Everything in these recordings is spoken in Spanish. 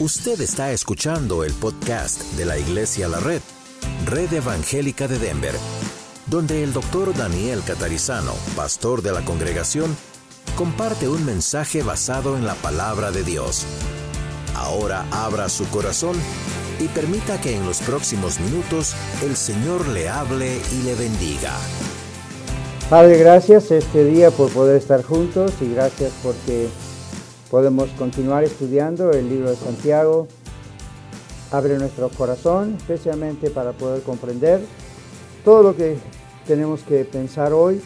Usted está escuchando el podcast de la Iglesia La Red, Red Evangélica de Denver, donde el doctor Daniel Catarizano, pastor de la congregación, comparte un mensaje basado en la palabra de Dios. Ahora abra su corazón y permita que en los próximos minutos el Señor le hable y le bendiga. Padre, gracias este día por poder estar juntos y gracias porque Podemos continuar estudiando el libro de Santiago. Abre nuestro corazón, especialmente para poder comprender todo lo que tenemos que pensar hoy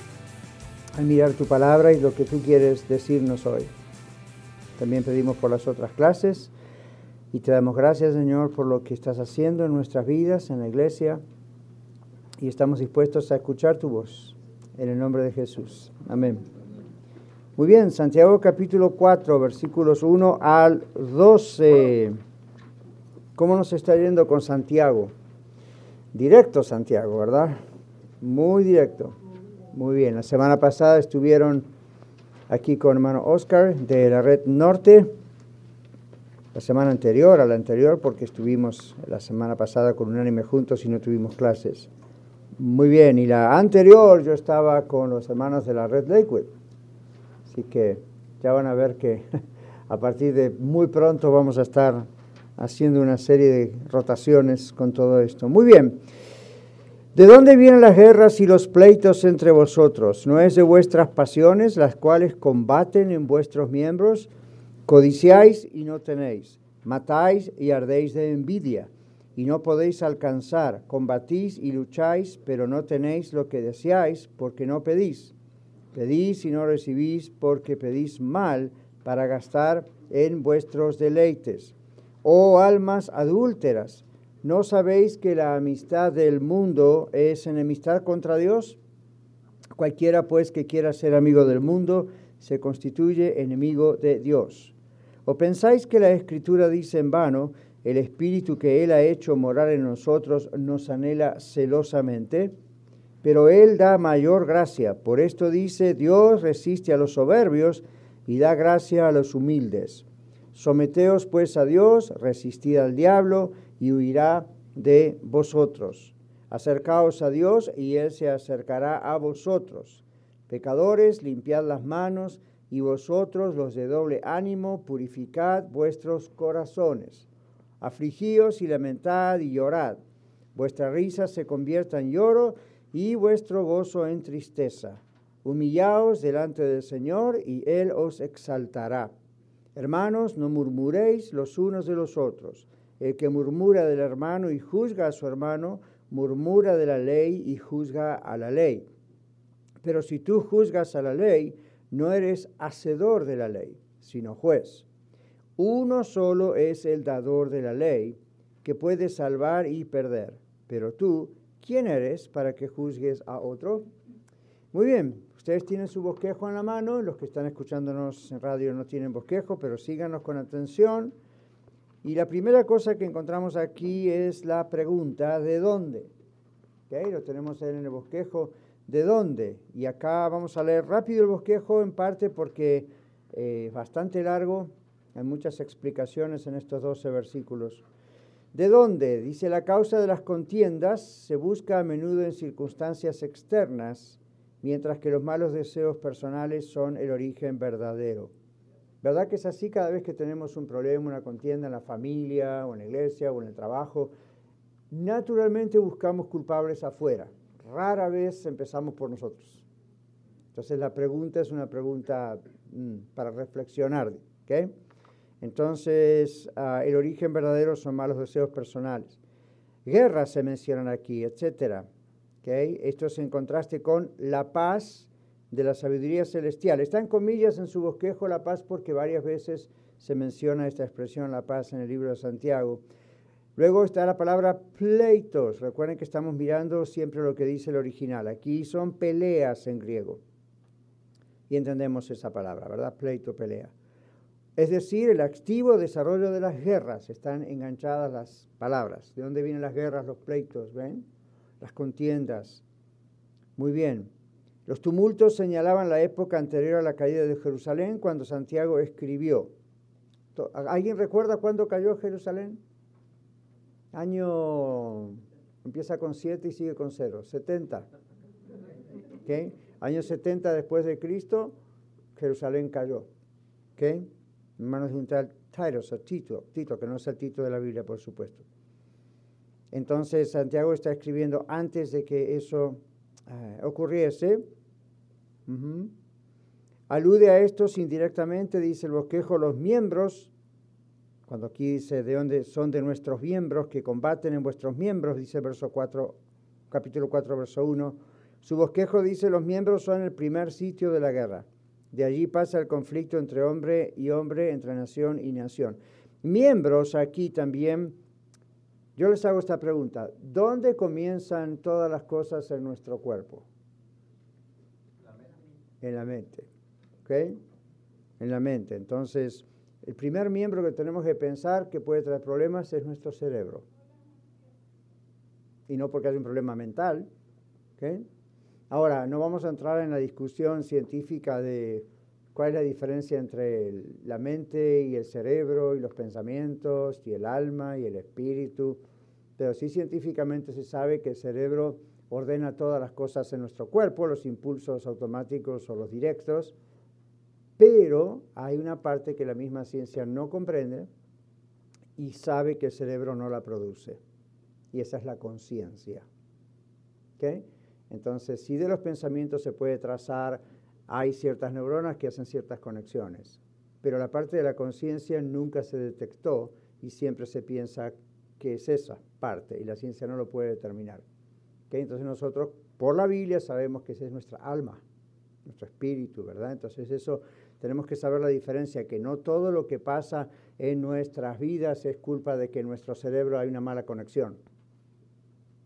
al mirar tu palabra y lo que tú quieres decirnos hoy. También pedimos por las otras clases y te damos gracias, Señor, por lo que estás haciendo en nuestras vidas, en la iglesia, y estamos dispuestos a escuchar tu voz. En el nombre de Jesús. Amén. Muy bien, Santiago capítulo 4, versículos 1 al 12. ¿Cómo nos está yendo con Santiago? Directo Santiago, ¿verdad? Muy directo. Muy bien, la semana pasada estuvieron aquí con hermano Oscar de la Red Norte. La semana anterior, a la anterior, porque estuvimos la semana pasada con un anime juntos y no tuvimos clases. Muy bien, y la anterior yo estaba con los hermanos de la Red Lakewood. Así que ya van a ver que a partir de muy pronto vamos a estar haciendo una serie de rotaciones con todo esto. Muy bien. ¿De dónde vienen las guerras y los pleitos entre vosotros? ¿No es de vuestras pasiones las cuales combaten en vuestros miembros? Codiciáis y no tenéis, matáis y ardéis de envidia y no podéis alcanzar, combatís y lucháis, pero no tenéis lo que deseáis porque no pedís. Pedís y no recibís porque pedís mal para gastar en vuestros deleites. Oh almas adúlteras, ¿no sabéis que la amistad del mundo es enemistad contra Dios? Cualquiera pues que quiera ser amigo del mundo se constituye enemigo de Dios. ¿O pensáis que la Escritura dice en vano, el Espíritu que Él ha hecho morar en nosotros nos anhela celosamente? Pero Él da mayor gracia. Por esto dice, Dios resiste a los soberbios y da gracia a los humildes. Someteos pues a Dios, resistid al diablo y huirá de vosotros. Acercaos a Dios y Él se acercará a vosotros. Pecadores, limpiad las manos y vosotros los de doble ánimo, purificad vuestros corazones. Afligíos y lamentad y llorad. Vuestra risa se convierta en lloro y vuestro gozo en tristeza. Humillaos delante del Señor y Él os exaltará. Hermanos, no murmuréis los unos de los otros. El que murmura del hermano y juzga a su hermano, murmura de la ley y juzga a la ley. Pero si tú juzgas a la ley, no eres hacedor de la ley, sino juez. Uno solo es el dador de la ley, que puede salvar y perder. Pero tú ¿Quién eres para que juzgues a otro? Muy bien, ustedes tienen su bosquejo en la mano, los que están escuchándonos en radio no tienen bosquejo, pero síganos con atención. Y la primera cosa que encontramos aquí es la pregunta, ¿de dónde? Okay, lo tenemos en el bosquejo, ¿de dónde? Y acá vamos a leer rápido el bosquejo en parte porque eh, bastante largo, hay muchas explicaciones en estos 12 versículos. ¿De dónde? Dice, la causa de las contiendas se busca a menudo en circunstancias externas, mientras que los malos deseos personales son el origen verdadero. ¿Verdad que es así cada vez que tenemos un problema, una contienda en la familia, o en la iglesia, o en el trabajo? Naturalmente buscamos culpables afuera. Rara vez empezamos por nosotros. Entonces la pregunta es una pregunta mm, para reflexionar. ¿okay? Entonces, ah, el origen verdadero son malos deseos personales. Guerras se mencionan aquí, etc. ¿Okay? Esto es en contraste con la paz de la sabiduría celestial. Está en comillas en su bosquejo la paz porque varias veces se menciona esta expresión, la paz, en el libro de Santiago. Luego está la palabra pleitos. Recuerden que estamos mirando siempre lo que dice el original. Aquí son peleas en griego. Y entendemos esa palabra, ¿verdad? Pleito, pelea. Es decir, el activo desarrollo de las guerras. Están enganchadas las palabras. ¿De dónde vienen las guerras, los pleitos? ¿Ven? Las contiendas. Muy bien. Los tumultos señalaban la época anterior a la caída de Jerusalén cuando Santiago escribió. ¿Alguien recuerda cuándo cayó Jerusalén? Año, empieza con 7 y sigue con 0, 70. ¿Okay? Año 70 después de Cristo, Jerusalén cayó. ¿Okay? Manos de un tal o Tito, Tito, que no es el título de la Biblia, por supuesto. Entonces Santiago está escribiendo antes de que eso eh, ocurriese. Alude a estos indirectamente, dice el bosquejo, los miembros, cuando aquí dice de dónde son de nuestros miembros que combaten en vuestros miembros, dice verso 4, capítulo 4, verso 1. Su bosquejo dice los miembros son el primer sitio de la guerra. De allí pasa el conflicto entre hombre y hombre, entre nación y nación. Miembros aquí también, yo les hago esta pregunta, ¿dónde comienzan todas las cosas en nuestro cuerpo? En la mente. ¿Ok? En la mente. Entonces, el primer miembro que tenemos que pensar que puede traer problemas es nuestro cerebro. Y no porque haya un problema mental. ¿ok? Ahora, no vamos a entrar en la discusión científica de cuál es la diferencia entre la mente y el cerebro y los pensamientos y el alma y el espíritu, pero sí científicamente se sabe que el cerebro ordena todas las cosas en nuestro cuerpo, los impulsos automáticos o los directos, pero hay una parte que la misma ciencia no comprende y sabe que el cerebro no la produce, y esa es la conciencia. ¿Okay? Entonces, si de los pensamientos se puede trazar, hay ciertas neuronas que hacen ciertas conexiones, pero la parte de la conciencia nunca se detectó y siempre se piensa que es esa parte y la ciencia no lo puede determinar. Entonces nosotros, por la Biblia, sabemos que esa es nuestra alma, nuestro espíritu, ¿verdad? Entonces eso tenemos que saber la diferencia, que no todo lo que pasa en nuestras vidas es culpa de que en nuestro cerebro hay una mala conexión,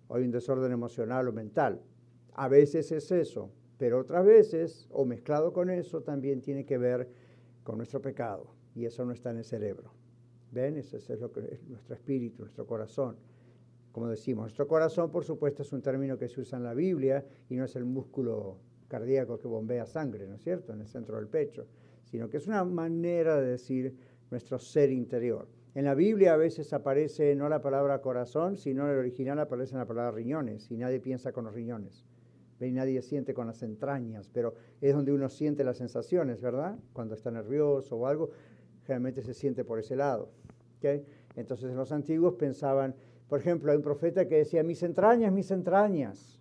o hay un desorden emocional o mental. A veces es eso, pero otras veces, o mezclado con eso, también tiene que ver con nuestro pecado. Y eso no está en el cerebro. ¿Ven? Eso es lo que es nuestro espíritu, nuestro corazón. Como decimos, nuestro corazón, por supuesto, es un término que se usa en la Biblia y no es el músculo cardíaco que bombea sangre, ¿no es cierto?, en el centro del pecho, sino que es una manera de decir nuestro ser interior. En la Biblia a veces aparece no la palabra corazón, sino en el original aparece la palabra riñones y nadie piensa con los riñones nadie siente con las entrañas, pero es donde uno siente las sensaciones, ¿verdad? Cuando está nervioso o algo, generalmente se siente por ese lado. Entonces los antiguos pensaban, por ejemplo, hay un profeta que decía, mis entrañas, mis entrañas,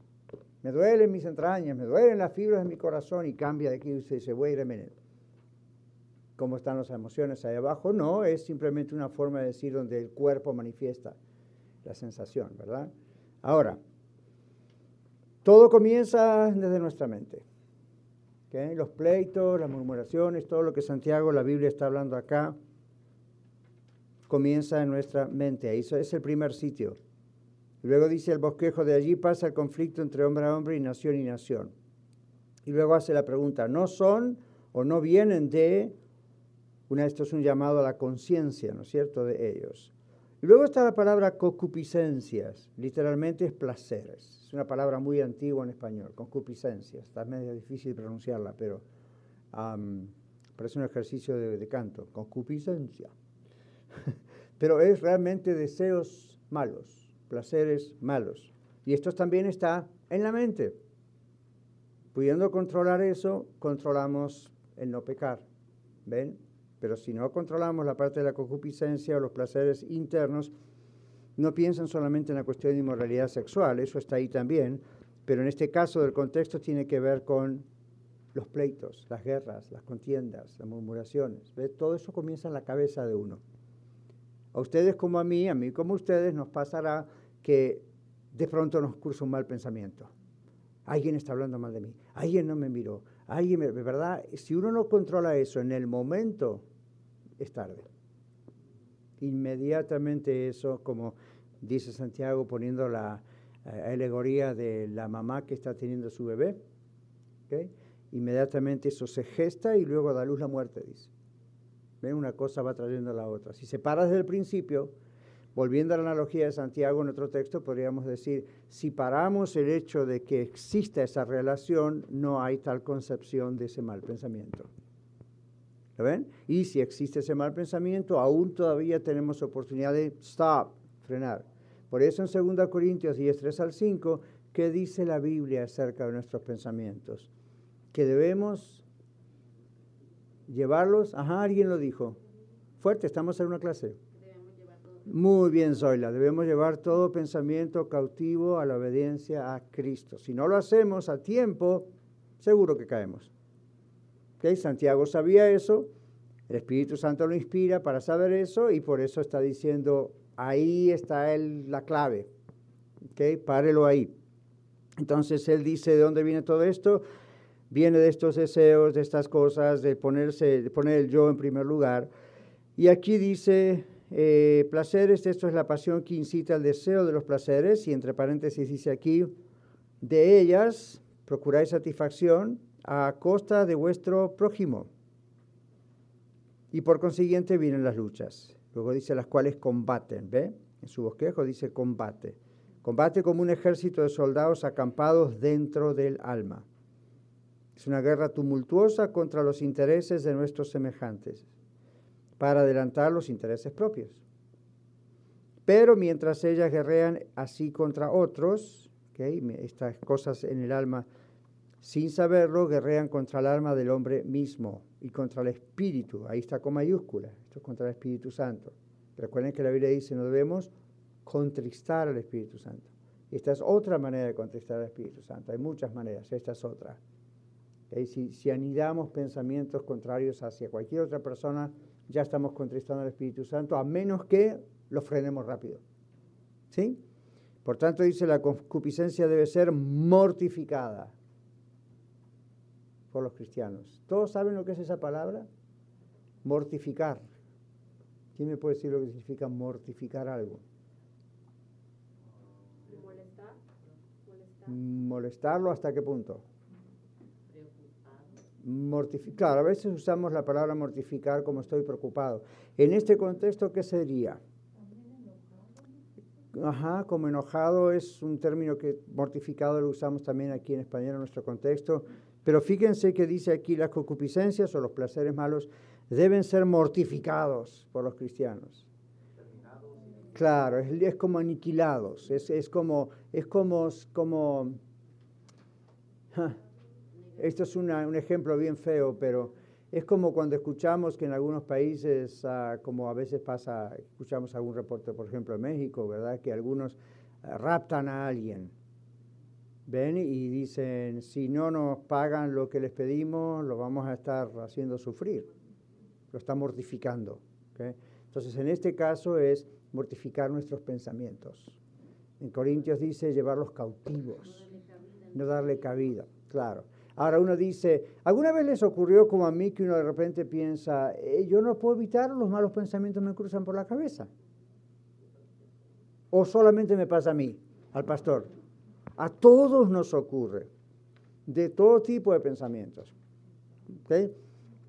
me duelen mis entrañas, me duelen las fibras de mi corazón y cambia de aquí y usted dice, wait a minute. ¿Cómo están las emociones ahí abajo? No, es simplemente una forma de decir donde el cuerpo manifiesta la sensación, ¿verdad? Ahora, todo comienza desde nuestra mente. Los pleitos, las murmuraciones, todo lo que Santiago, la Biblia está hablando acá, comienza en nuestra mente. Ahí es el primer sitio. Luego dice el bosquejo, de allí pasa el conflicto entre hombre a hombre y nación y nación. Y luego hace la pregunta, ¿no son o no vienen de, una, esto es un llamado a la conciencia, ¿no es cierto?, de ellos. Luego está la palabra concupiscencias, literalmente es placeres. Es una palabra muy antigua en español, concupiscencias. Está medio difícil pronunciarla, pero parece un ejercicio de, canto, concupiscencia. pero es realmente deseos malos, placeres malos. Y esto también está en la mente. Pudiendo controlar eso, controlamos el no pecar. ¿Ven? Pero si no controlamos la parte de la concupiscencia o los placeres internos, no piensan solamente en la cuestión de inmoralidad sexual, eso está ahí también, pero en este caso del contexto tiene que ver con los pleitos, las guerras, las contiendas, las murmuraciones. Todo eso comienza en la cabeza de uno. A ustedes como a mí, a mí como a ustedes, nos pasará que de pronto nos cursa un mal pensamiento. Alguien está hablando mal de mí, alguien no me miró, alguien, me, ¿verdad? Si uno no controla eso en el momento, es tarde. Inmediatamente eso, como dice Santiago poniendo la eh, alegoría de la mamá que está teniendo su bebé, inmediatamente eso se gesta y luego da luz la muerte, dice. Una cosa va trayendo a la otra. Si se para desde el principio, volviendo a la analogía de Santiago en otro texto, podríamos decir, si paramos el hecho de que exista esa relación, no hay tal concepción de ese mal pensamiento. Y si existe ese mal pensamiento, aún todavía tenemos oportunidad de stop, frenar. Por eso en 2 Corintios 10, 3 al 5, ¿qué dice la Biblia acerca de nuestros pensamientos? Que debemos llevarlos, ajá, alguien lo dijo. Fuerte, estamos en una clase. Muy bien, Zoila. Debemos llevar todo pensamiento cautivo a la obediencia a Cristo. Si no lo hacemos a tiempo, seguro que caemos. Santiago sabía eso, el Espíritu Santo lo inspira para saber eso y por eso está diciendo, ahí está la clave. ¿Okay? Párelo ahí. Entonces él dice, ¿de dónde viene todo esto? Viene de estos deseos, de estas cosas, de, ponerse, de poner el yo en primer lugar. Y aquí dice eh, placeres, esto es la pasión que incita al deseo de los placeres, y entre paréntesis dice aquí, de ellas procuráis satisfacción a costa de vuestro prójimo. Y por consiguiente vienen las luchas. Luego dice las cuales combaten, ¿ve? En su bosquejo dice combate. Combate como un ejército de soldados acampados dentro del alma. Es una guerra tumultuosa contra los intereses de nuestros semejantes para adelantar los intereses propios. Pero mientras ellas guerrean así contra otros, estas cosas en el alma, sin saberlo, guerrean contra el alma del hombre mismo y contra el espíritu. Ahí está con mayúscula, esto es contra el Espíritu Santo. Recuerden que la Biblia dice, no debemos contristar al Espíritu Santo. Esta es otra manera de contristar al Espíritu Santo. Hay muchas maneras, esta es otra. Si, si anidamos pensamientos contrarios hacia cualquier otra persona, ya estamos contristando al Espíritu Santo, a menos que lo frenemos rápido. ¿Sí? Por tanto, dice, la concupiscencia debe ser mortificada por los cristianos. ¿Todos saben lo que es esa palabra? Mortificar. ¿Quién me puede decir lo que significa mortificar algo? Molestar. ¿Molestarlo hasta qué punto? mortificar. A veces usamos la palabra mortificar como estoy preocupado. En este contexto, ¿qué sería? Ajá, como enojado es un término que mortificado lo usamos también aquí en español en nuestro contexto. Pero fíjense que dice aquí las concupiscencias o los placeres malos deben ser mortificados por los cristianos. Claro, es, como aniquilados, es, es, como, es como, como esto es un ejemplo bien feo, pero es como cuando escuchamos que en algunos países, ah, como a veces pasa, escuchamos algún reporte, por ejemplo, en México, ¿verdad? Que algunos ah, raptan a alguien. ¿Ven? Y dicen, si no nos pagan lo que les pedimos, lo vamos a estar haciendo sufrir. Lo está mortificando. Entonces, en este caso es mortificar nuestros pensamientos. En Corintios dice llevarlos cautivos, no darle cabida, claro. Ahora uno dice, ¿alguna vez les ocurrió como a mí que uno de repente piensa, eh, yo no puedo evitar, los malos pensamientos me cruzan por la cabeza? ¿O solamente me pasa a mí, al pastor? A todos nos ocurre, de todo tipo de pensamientos.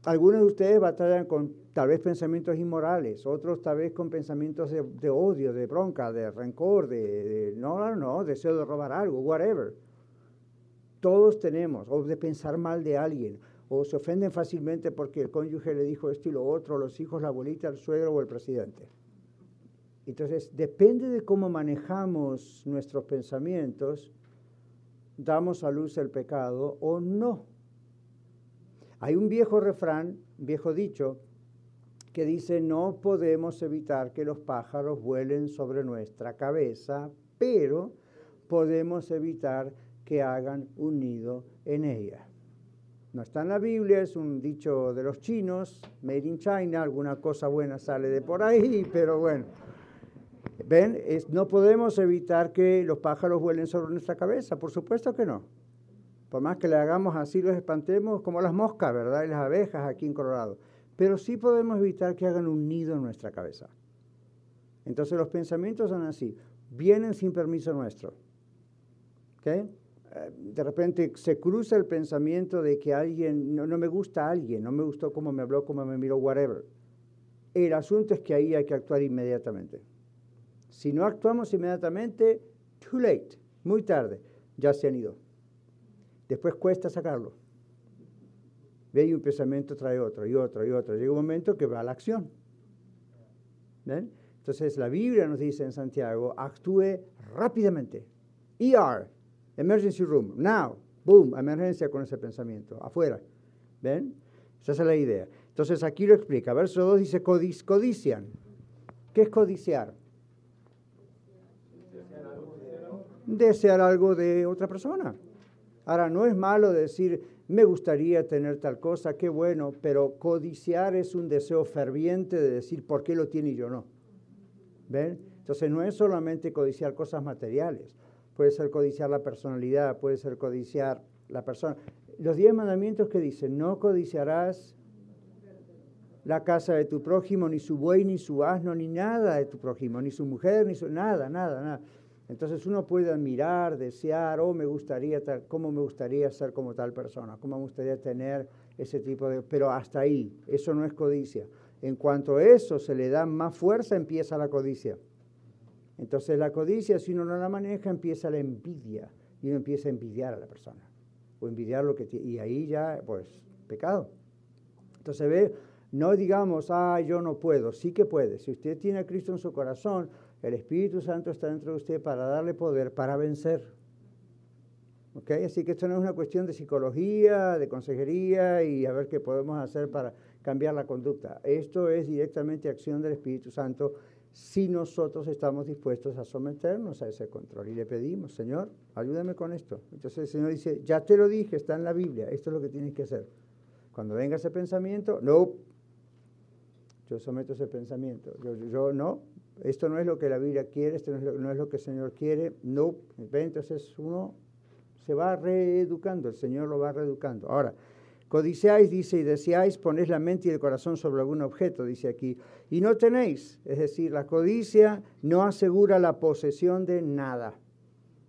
Algunos de ustedes batallan con tal vez pensamientos inmorales, otros tal vez con pensamientos de, odio, de bronca, de rencor, de, no, no, no, deseo de robar algo, whatever. Todos tenemos, o de pensar mal de alguien, o se ofenden fácilmente porque el cónyuge le dijo esto y lo otro, los hijos, la abuelita, el suegro o el presidente. Entonces, depende de cómo manejamos nuestros pensamientos, damos a luz el pecado o no. Hay un viejo refrán, viejo dicho, que dice, no podemos evitar que los pájaros vuelen sobre nuestra cabeza, pero podemos evitar que hagan un nido en ella. No está en la Biblia, es un dicho de los chinos, made in China, alguna cosa buena sale de por ahí, pero bueno. ¿Ven? no podemos evitar que los pájaros vuelen sobre nuestra cabeza, por supuesto que no. Por más que le hagamos así, los espantemos como las moscas, ¿verdad? Y las abejas aquí en Colorado. Pero sí podemos evitar que hagan un nido en nuestra cabeza. Entonces los pensamientos son así, vienen sin permiso nuestro. ¿Okay? de repente se cruza el pensamiento de que alguien, no, me gusta a alguien, no me gustó cómo me habló, cómo me miró, whatever. El asunto es que ahí hay que actuar inmediatamente. Si no actuamos inmediatamente, too late, muy tarde, ya se han ido. Después cuesta sacarlo. Ve y un pensamiento trae otro y otro y otro. Llega un momento que va a la acción. ¿Ven? Entonces la Biblia nos dice en Santiago, actúe rápidamente. ER, emergency room, now, boom, emergencia con ese pensamiento, afuera. ¿Ven? Esa es la idea. Entonces aquí lo explica. Verso 2 dice codician. ¿Qué es codiciar? Desear algo de otra persona. Ahora, no es malo decir, me gustaría tener tal cosa, qué bueno, pero codiciar es un deseo ferviente de decir, ¿por qué lo tiene y yo no? ¿Ven? Entonces no es solamente codiciar cosas materiales, puede ser codiciar la personalidad, puede ser codiciar la persona. Los diez mandamientos que dicen, no codiciarás la casa de tu prójimo, ni su buey, ni su asno, ni nada de tu prójimo, ni su mujer, ni su nada, nada, nada. Entonces uno puede admirar, desear, oh, me gustaría, tal, cómo me gustaría ser como tal persona, cómo me gustaría tener ese tipo de... Pero hasta ahí, eso no es codicia. En cuanto a eso se le da más fuerza, empieza la codicia. Entonces la codicia, si uno no la maneja, empieza la envidia. Y uno empieza a envidiar a la persona. O envidiar lo que tiene. Y ahí ya, pues, pecado. Entonces ve, no digamos, ah, yo no puedo. Sí que puede. Si usted tiene a Cristo en su corazón, el Espíritu Santo está dentro de usted para darle poder para vencer. ¿Okay? Así que esto no es una cuestión de psicología, de consejería y a ver qué podemos hacer para cambiar la conducta. Esto es directamente acción del Espíritu Santo si nosotros estamos dispuestos a someternos a ese control. Y le pedimos, Señor, ayúdame con esto. Entonces el Señor dice, ya te lo dije, está en la Biblia, esto es lo que tienes que hacer. Cuando venga ese pensamiento, no, yo someto ese pensamiento. Yo, no, esto no es lo que la Biblia quiere, esto no es lo, no que el Señor quiere, no. Entonces uno se va reeducando, el Señor lo va reeducando. Ahora, codiciáis, dice, y deseáis, ponéis la mente y el corazón sobre algún objeto, dice aquí, y no tenéis. Es decir, la codicia no asegura la posesión de nada.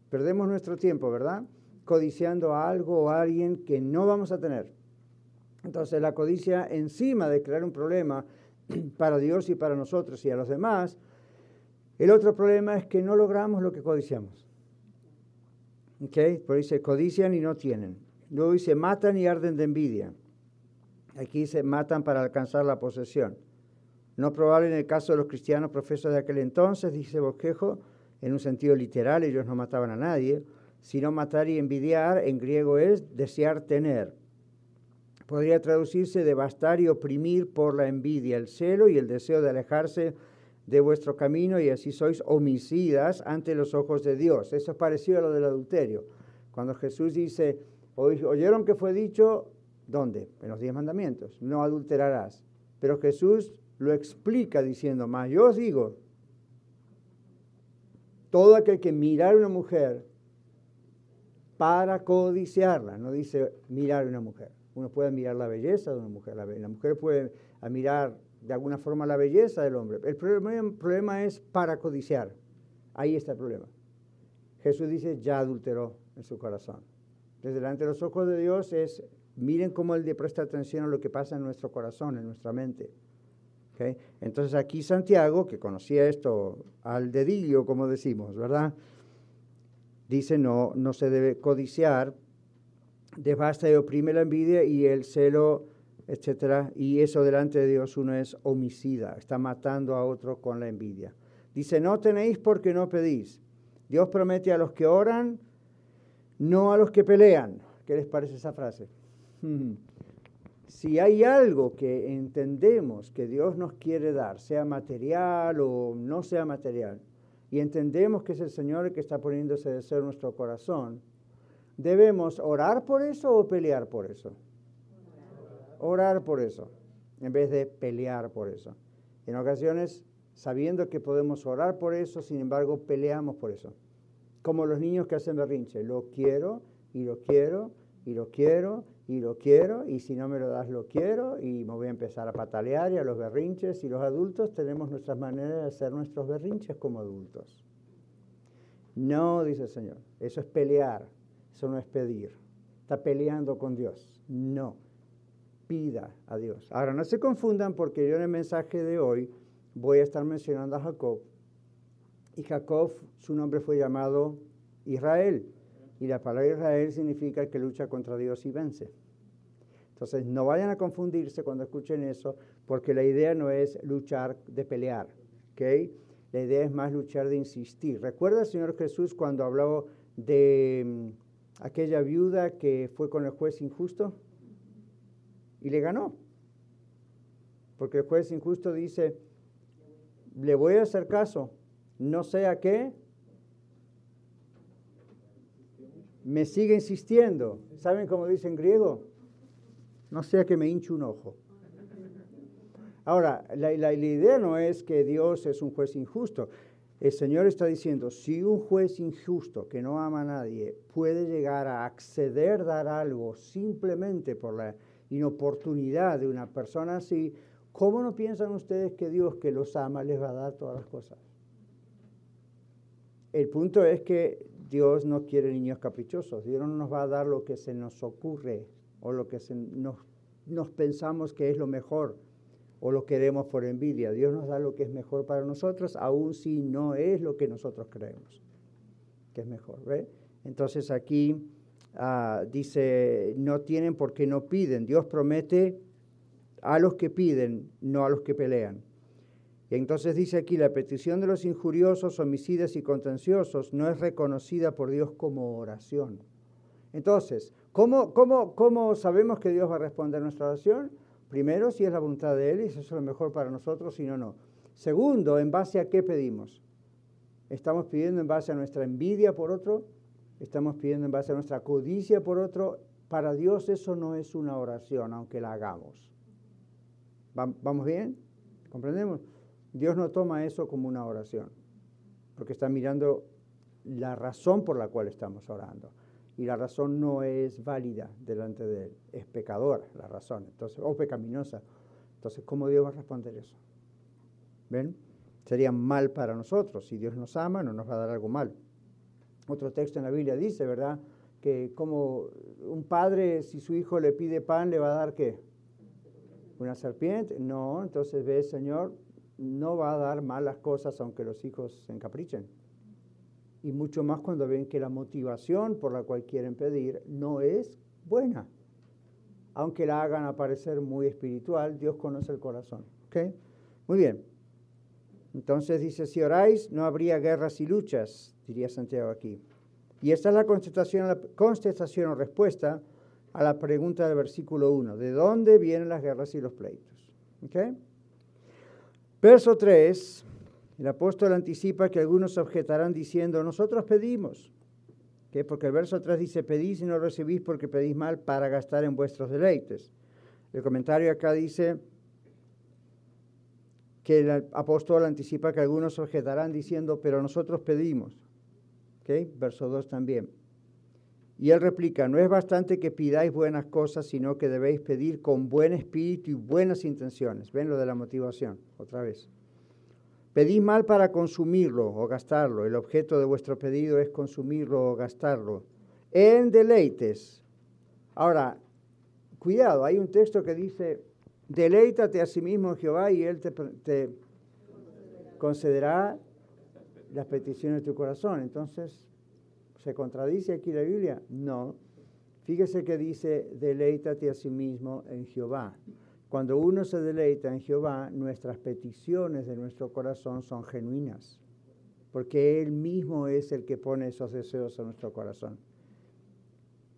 Perdemos nuestro tiempo, ¿verdad? Codiciando a algo o a alguien que no vamos a tener. Entonces, la codicia, encima de crear un problema para Dios y para nosotros y a los demás, el otro problema es que no logramos lo que codiciamos. ¿Ok? Por dice, codician y no tienen. Luego dice, matan y arden de envidia. Aquí dice, matan para alcanzar la posesión. No probable en el caso de los cristianos profesos de aquel entonces, dice Bosquejo, en un sentido literal, ellos no mataban a nadie, sino matar y envidiar en griego es desear tener. Podría traducirse devastar y oprimir por la envidia, el celo y el deseo de alejarse de vuestro camino y así sois homicidas ante los ojos de Dios. Eso es parecido a lo del adulterio. Cuando Jesús dice, oyeron que fue dicho, ¿dónde? En los diez mandamientos, no adulterarás. Pero Jesús lo explica diciendo, más yo os digo, todo aquel que mirar a una mujer para codiciarla, no dice mirar a una mujer. Uno puede mirar la belleza de una mujer, la, mujer puede mirar de alguna forma la belleza del hombre. El problema, es para codiciar. Ahí está el problema. Jesús dice, ya adulteró en su corazón. Desde delante de los ojos de Dios es, miren cómo Él le presta atención a lo que pasa en nuestro corazón, en nuestra mente. Entonces aquí Santiago, que conocía esto al dedillo, como decimos, ¿verdad? Dice, no, no se debe codiciar, devasta y oprime la envidia y el celo etcétera, y eso delante de Dios uno es homicida, está matando a otro con la envidia. Dice, no tenéis porque no pedís. Dios promete a los que oran, no a los que pelean. ¿Qué les parece esa frase? Si hay algo que entendemos que Dios nos quiere dar, sea material o no sea material, y entendemos que es el Señor el que está poniéndose de ser nuestro corazón, ¿debemos orar por eso o pelear por eso? Orar por eso, en vez de pelear por eso. En ocasiones, sabiendo que podemos orar por eso, sin embargo, peleamos por eso. Como los niños que hacen berrinche, lo quiero y lo quiero y lo quiero y lo quiero y si no me lo das lo quiero y me voy a empezar a patalear y a los berrinches y los adultos tenemos nuestras maneras de hacer nuestros berrinches como adultos. No, dice el Señor, eso es pelear, eso no es pedir. Está peleando con Dios. No a Dios. Ahora, no se confundan porque yo en el mensaje de hoy voy a estar mencionando a Jacob. Y Jacob, su nombre fue llamado Israel. Y la palabra Israel significa que lucha contra Dios y vence. Entonces, no vayan a confundirse cuando escuchen eso, porque la idea no es luchar de pelear, ¿ok? La idea es más luchar de insistir. ¿Recuerda el Señor Jesús cuando habló de mm, aquella viuda que fue con el juez injusto? Y le ganó. Porque el juez injusto dice, le voy a hacer caso, no sé a qué, me sigue insistiendo. ¿Saben cómo dice en griego? No sea que me hinche un ojo. Ahora, la, la, idea no es que Dios es un juez injusto. El Señor está diciendo, si un juez injusto que no ama a nadie puede llegar a acceder a dar algo simplemente por la inoportunidad de una persona así, ¿cómo no piensan ustedes que Dios que los ama les va a dar todas las cosas? El punto es que Dios no quiere niños caprichosos. Dios no nos va a dar lo que se nos ocurre o lo que nos, nos pensamos que es lo mejor o lo queremos por envidia. Dios nos da lo que es mejor para nosotros, aun si no es lo que nosotros creemos que es mejor. Entonces aquí ah, dice, no tienen porque no piden. Dios promete a los que piden, no a los que pelean. Y entonces dice aquí, la petición de los injuriosos, homicidas y contenciosos no es reconocida por Dios como oración. Entonces, ¿cómo, cómo, cómo sabemos que Dios va a responder nuestra oración? Primero, si es la voluntad de Él y eso es lo mejor para nosotros, si no, no. Segundo, ¿en base a qué pedimos? ¿Estamos pidiendo en base a nuestra envidia por otro? ¿Estamos pidiendo en base a nuestra codicia por otro? Para Dios eso no es una oración, aunque la hagamos. ¿Vamos bien? ¿Comprendemos? Dios no toma eso como una oración, porque está mirando la razón por la cual estamos orando y la razón no es válida delante de Él, es pecadora la razón, entonces, o pecaminosa. Entonces, ¿cómo Dios va a responder eso? ¿Ven? Sería mal para nosotros. Si Dios nos ama, no nos va a dar algo mal. Otro texto en la Biblia dice, ¿verdad? Que como un padre, si su hijo le pide pan, le va a dar qué? Una serpiente. No, entonces ve, Señor, no va a dar malas cosas aunque los hijos se encaprichen y mucho más cuando ven que la motivación por la cual quieren pedir no es buena. Aunque la hagan aparecer muy espiritual, Dios conoce el corazón. Muy bien. Entonces dice, si oráis, no habría guerras y luchas, diría Santiago aquí. Y esta es la contestación, la contestación o respuesta a la pregunta del versículo 1. ¿De dónde vienen las guerras y los pleitos? ¿Okay? Verso 3 el apóstol anticipa que algunos objetarán diciendo, nosotros pedimos. ¿Qué? Porque el verso 3 dice, pedís y no recibís porque pedís mal para gastar en vuestros deleites. El comentario acá dice que el apóstol anticipa que algunos objetarán diciendo, pero nosotros pedimos. ¿Okay? Verso 2 también. Y él replica, no es bastante que pidáis buenas cosas, sino que debéis pedir con buen espíritu y buenas intenciones. Ven lo de la motivación, otra vez. Pedís mal para consumirlo o gastarlo. El objeto de vuestro pedido es consumirlo o gastarlo. En deleites. Ahora, cuidado, hay un texto que dice, deleítate a sí mismo en Jehová y Él te, concederá las peticiones de tu corazón. Entonces, ¿se contradice aquí la Biblia? No. Fíjese que dice, deleítate a sí mismo en Jehová. Cuando uno se deleita en Jehová, nuestras peticiones de nuestro corazón son genuinas, porque Él mismo es el que pone esos deseos en nuestro corazón.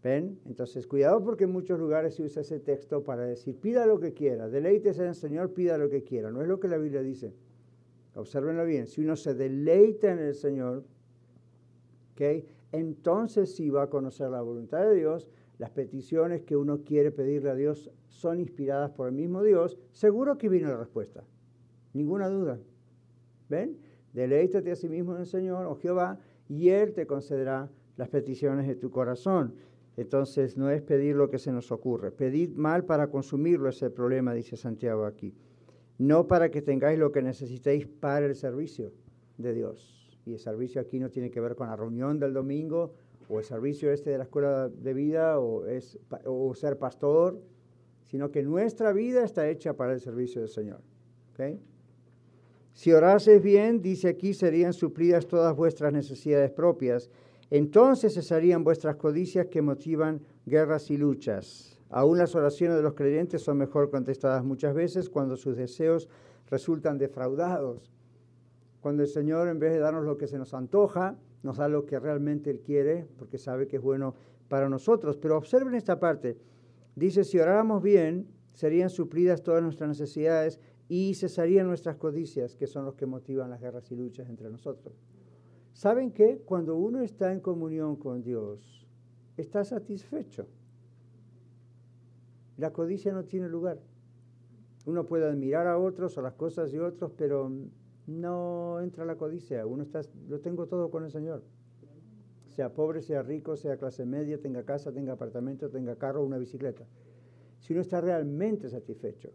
¿Ven? Entonces, cuidado porque en muchos lugares se usa ese texto para decir, pida lo que quiera, deleítese en el Señor, pida lo que quiera. No es lo que la Biblia dice. Observenlo bien. Si uno se deleita en el Señor, entonces sí va a conocer la voluntad de Dios, las peticiones que uno quiere pedirle a Dios son inspiradas por el mismo Dios, seguro que viene la respuesta. Ninguna duda. ¿Ven? Deleítate a sí mismo en el Señor, oh Jehová, y Él te concederá las peticiones de tu corazón. Entonces, no es pedir lo que se nos ocurre. Pedid mal para consumirlo es el problema, dice Santiago aquí. No para que tengáis lo que necesitéis para el servicio de Dios. Y el servicio aquí no tiene que ver con la reunión del domingo, o el servicio este de la escuela de vida o, o ser pastor, sino que nuestra vida está hecha para el servicio del Señor. ¿okay? Si orases bien, dice aquí, serían suplidas todas vuestras necesidades propias. Entonces cesarían vuestras codicias que motivan guerras y luchas. Aún las oraciones de los creyentes son mejor contestadas muchas veces cuando sus deseos resultan defraudados. Cuando el Señor, en vez de darnos lo que se nos antoja, nos da lo que realmente Él quiere, porque sabe que es bueno para nosotros. Pero observen esta parte. Dice, si oráramos bien, serían suplidas todas nuestras necesidades y cesarían nuestras codicias, que son los que motivan las guerras y luchas entre nosotros. ¿Saben qué? Cuando uno está en comunión con Dios, está satisfecho. La codicia no tiene lugar. Uno puede admirar a otros o las cosas de otros, pero no entra la codicia. Uno está, lo tengo todo con el Señor. Sea pobre, sea rico, sea clase media, tenga casa, tenga apartamento, tenga carro, una bicicleta. Si uno está realmente satisfecho,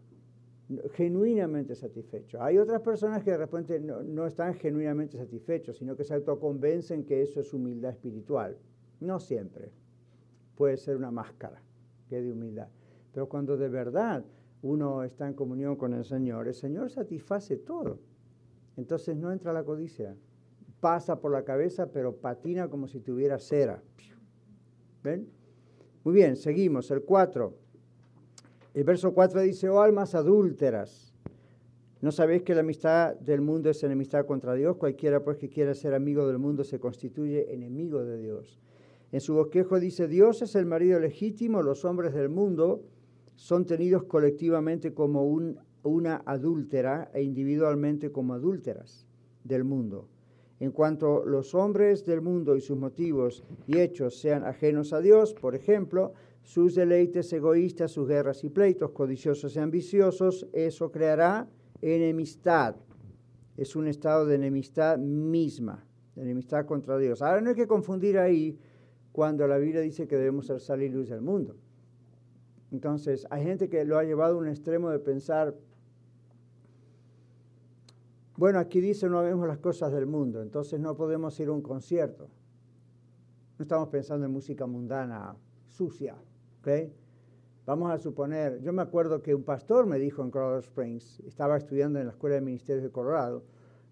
genuinamente satisfecho. Hay otras personas que de repente no, no están genuinamente satisfechos, sino que se autoconvencen que eso es humildad espiritual. No siempre. Puede ser una máscara que de humildad. Pero cuando de verdad uno está en comunión con el Señor, el Señor satisface todo. Entonces no entra la codicia. Pasa por la cabeza, pero patina como si tuviera cera. ¿Ven? Muy bien, seguimos. El 4. El verso 4 dice, oh almas adúlteras, ¿no sabéis que la amistad del mundo es enemistad contra Dios? Cualquiera pues que quiera ser amigo del mundo se constituye enemigo de Dios. En su bosquejo dice, Dios es el marido legítimo, los hombres del mundo son tenidos colectivamente como una adúltera e individualmente como adúlteras del mundo. En cuanto los hombres del mundo y sus motivos y hechos sean ajenos a Dios, por ejemplo, sus deleites egoístas, sus guerras y pleitos, codiciosos y ambiciosos, eso creará enemistad. Es un estado de enemistad misma, de enemistad contra Dios. Ahora no hay que confundir ahí cuando la Biblia dice que debemos ser sal y luz del mundo. Entonces, hay gente que lo ha llevado a un extremo de pensar, bueno, aquí dice no vemos las cosas del mundo, entonces no podemos ir a un concierto. No estamos pensando en música mundana, sucia, Vamos a suponer, yo me acuerdo que un pastor me dijo en Colorado Springs, estaba estudiando en la Escuela de Ministerios de Colorado,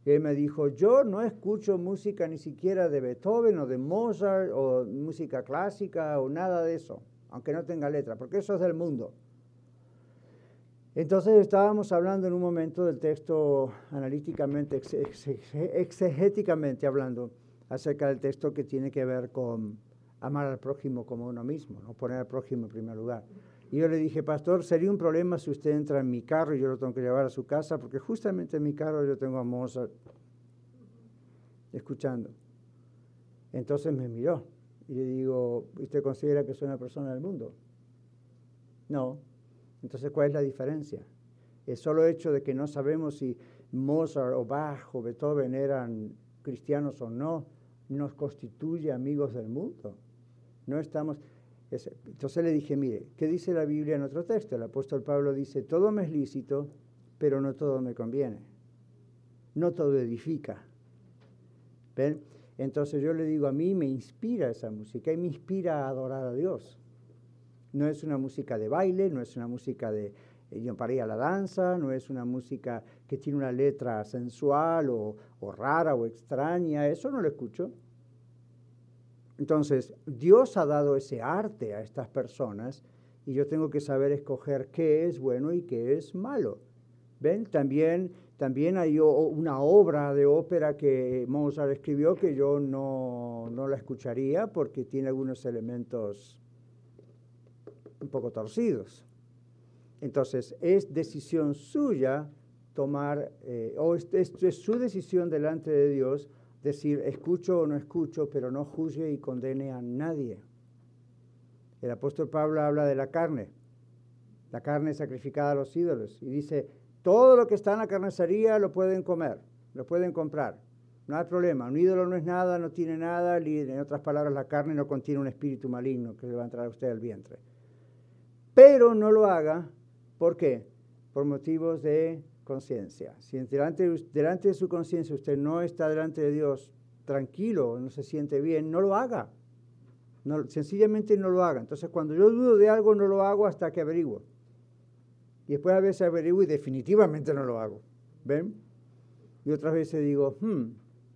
y él me dijo, yo no escucho música ni siquiera de Beethoven o de Mozart o música clásica o nada de eso, aunque no tenga letra, porque eso es del mundo. Entonces estábamos hablando en un momento del texto analíticamente, exegéticamente hablando, acerca del texto que tiene que ver con amar al prójimo como uno mismo, no poner al prójimo en primer lugar. Y yo le dije, pastor, sería un problema si usted entra en mi carro y yo lo tengo que llevar a su casa, porque justamente en mi carro yo tengo a Mozart escuchando. Entonces me miró y le digo, ¿usted considera que soy una persona del mundo? No. Entonces, ¿cuál es la diferencia? El solo hecho de que no sabemos si Mozart o Bach o Beethoven eran cristianos o no, nos constituye amigos del mundo. No estamos... Entonces le dije, mire, ¿qué dice la Biblia en otro texto? El apóstol Pablo dice, todo me es lícito, pero no todo me conviene. No todo edifica. Entonces yo le digo, a mí me inspira esa música y me inspira a adorar a Dios. No es una música de baile, no es una música de eh, yo para a la danza, no es una música que tiene una letra sensual o, o rara o extraña, eso no lo escucho. Entonces, Dios ha dado ese arte a estas personas y yo tengo que saber escoger qué es bueno y qué es malo. ¿Ven? También, también hay una obra de ópera que Mozart escribió que yo no, no la escucharía porque tiene algunos elementos un poco torcidos. Entonces, es decisión suya tomar, eh, o es, es su decisión delante de Dios decir, escucho o no escucho, pero no juzgue y condene a nadie. El apóstol Pablo habla de la carne, la carne sacrificada a los ídolos, y dice, todo lo que está en la carnicería lo pueden comer, lo pueden comprar, no hay problema, un ídolo no es nada, no tiene nada, en otras palabras, la carne no contiene un espíritu maligno que le va a entrar a usted al vientre. Pero no lo haga, ¿por qué? Por motivos de conciencia. Si delante, delante de su conciencia usted no está delante de Dios tranquilo, no se siente bien, no lo haga. Sencillamente no lo haga. Entonces, cuando yo dudo de algo, no lo hago hasta que averiguo. Y después a veces averiguo y definitivamente no lo hago. ¿Ven? Y otras veces digo, hmm,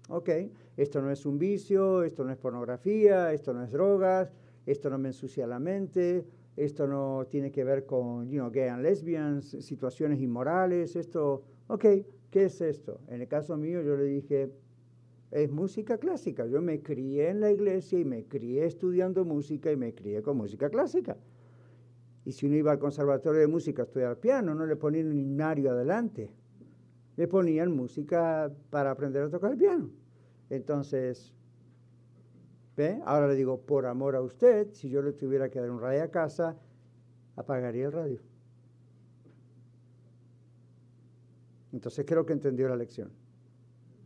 ok, esto no es un vicio, esto no es pornografía, esto no es drogas, esto no me ensucia la mente, esto no tiene que ver con, you know, gay and lesbians, situaciones inmorales, esto, ok, ¿qué es esto? En el caso mío yo le dije, es música clásica. Yo me crié en la iglesia y me crié estudiando música y me crié con música clásica. Y si uno iba al conservatorio de música a estudiar piano, no le ponían un himnario adelante. Le ponían música para aprender a tocar el piano. Entonces, Ahora le digo, por amor a usted, si yo le tuviera que dar un radio a casa, apagaría el radio. Entonces creo que entendió la lección.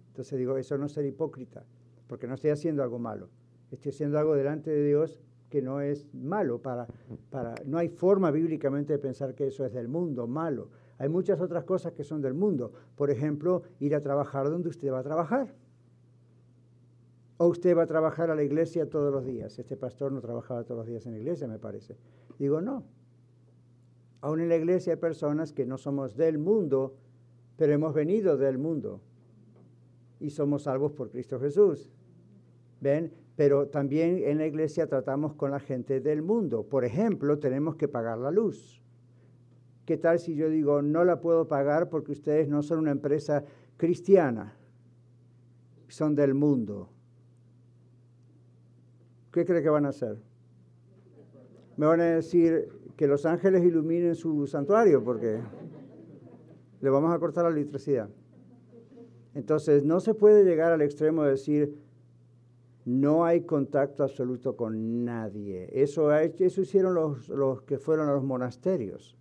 Entonces digo, eso no es ser hipócrita, porque no estoy haciendo algo malo. Estoy haciendo algo delante de Dios que no es malo. Para, para, no hay forma bíblicamente de pensar que eso es del mundo, malo. Hay muchas otras cosas que son del mundo. Por ejemplo, ir a trabajar donde usted va a trabajar. O usted va a trabajar a la iglesia todos los días. Este pastor no trabajaba todos los días en la iglesia, me parece. Digo, no. Aún en la iglesia hay personas que no somos del mundo, pero hemos venido del mundo y somos salvos por Cristo Jesús. ¿Ven? Pero también en la iglesia tratamos con la gente del mundo. Por ejemplo, tenemos que pagar la luz. ¿Qué tal si yo digo, no la puedo pagar porque ustedes no son una empresa cristiana? Son del mundo. ¿Qué cree que van a hacer? Me van a decir que los ángeles iluminen su santuario porque le vamos a cortar la electricidad. Entonces, no se puede llegar al extremo de decir, no hay contacto absoluto con nadie. Eso, eso hicieron los, los que fueron a los monasterios.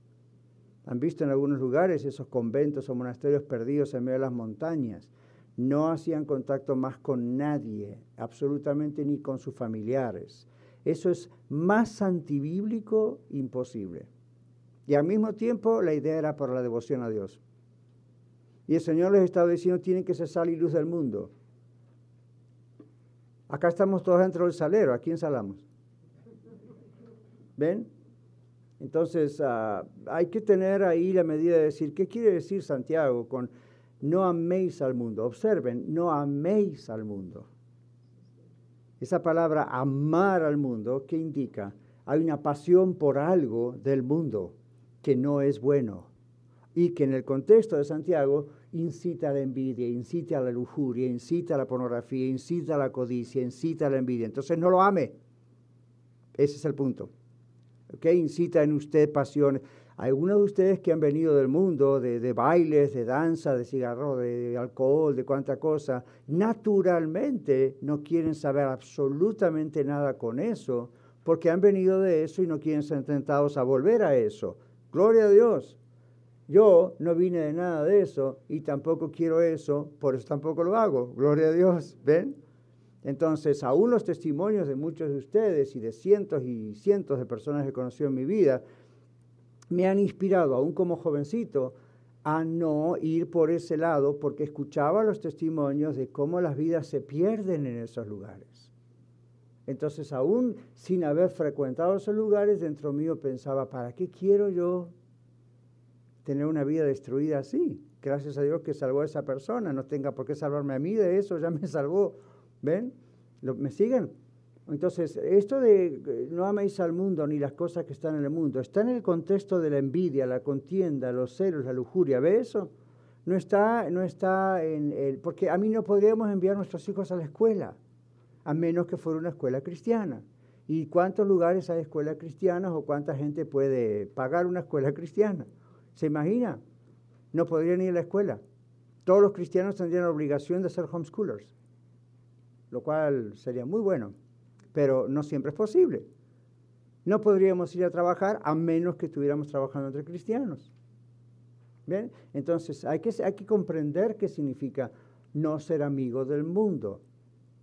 Han visto en algunos lugares esos conventos o monasterios perdidos en medio de las montañas. No hacían contacto más con nadie, absolutamente ni con sus familiares. Eso es más antibíblico imposible. Y al mismo tiempo la idea era por la devoción a Dios. Y el Señor les estaba diciendo, tienen que ser sal y luz del mundo. Acá estamos todos dentro del salero, ¿a quién salamos? ¿Ven? Entonces, ah, hay que tener ahí la medida de decir, ¿qué quiere decir Santiago con no améis al mundo? Observen, no améis al mundo. Esa palabra amar al mundo, ¿qué indica? Hay una pasión por algo del mundo que no es bueno y que en el contexto de Santiago incita a la envidia, incita a la lujuria, incita a la pornografía, incita a la codicia, incita a la envidia. Entonces no lo ame. Ese es el punto. ¿Ok? Incita en usted pasiones. Algunos de ustedes que han venido del mundo, de, bailes, de danza, de cigarro, de, alcohol, de cuánta cosa, naturalmente no quieren saber absolutamente nada con eso, porque han venido de eso y no quieren ser tentados a volver a eso. Gloria a Dios. Yo no vine de nada de eso y tampoco quiero eso, por eso tampoco lo hago. Gloria a Dios, ¿ven? Entonces, aún los testimonios de muchos de ustedes y de cientos y cientos de personas que he conocido en mi vida, me han inspirado, aún como jovencito, a no ir por ese lado porque escuchaba los testimonios de cómo las vidas se pierden en esos lugares. Entonces, aún sin haber frecuentado esos lugares, dentro mío pensaba, ¿para qué quiero yo tener una vida destruida así. Gracias a Dios que salvó a esa persona, no tenga por qué salvarme a mí de eso, ya me salvó. ¿Ven? ¿Me siguen? Entonces, esto de no améis al mundo ni las cosas que están en el mundo, está en el contexto de la envidia, la contienda, los celos, la lujuria. ¿Ve eso? No está, no está en el... Porque a mí no podríamos enviar a nuestros hijos a la escuela, a menos que fuera una escuela cristiana. ¿Y cuántos lugares hay escuelas cristianas o cuánta gente puede pagar una escuela cristiana? ¿Se imagina? No podrían ir a la escuela. Todos los cristianos tendrían la obligación de ser homeschoolers, lo cual sería muy bueno, pero no siempre es posible. No podríamos ir a trabajar a menos que estuviéramos trabajando entre cristianos. ¿Bien? Entonces hay que, hay que comprender qué significa no ser amigo del mundo.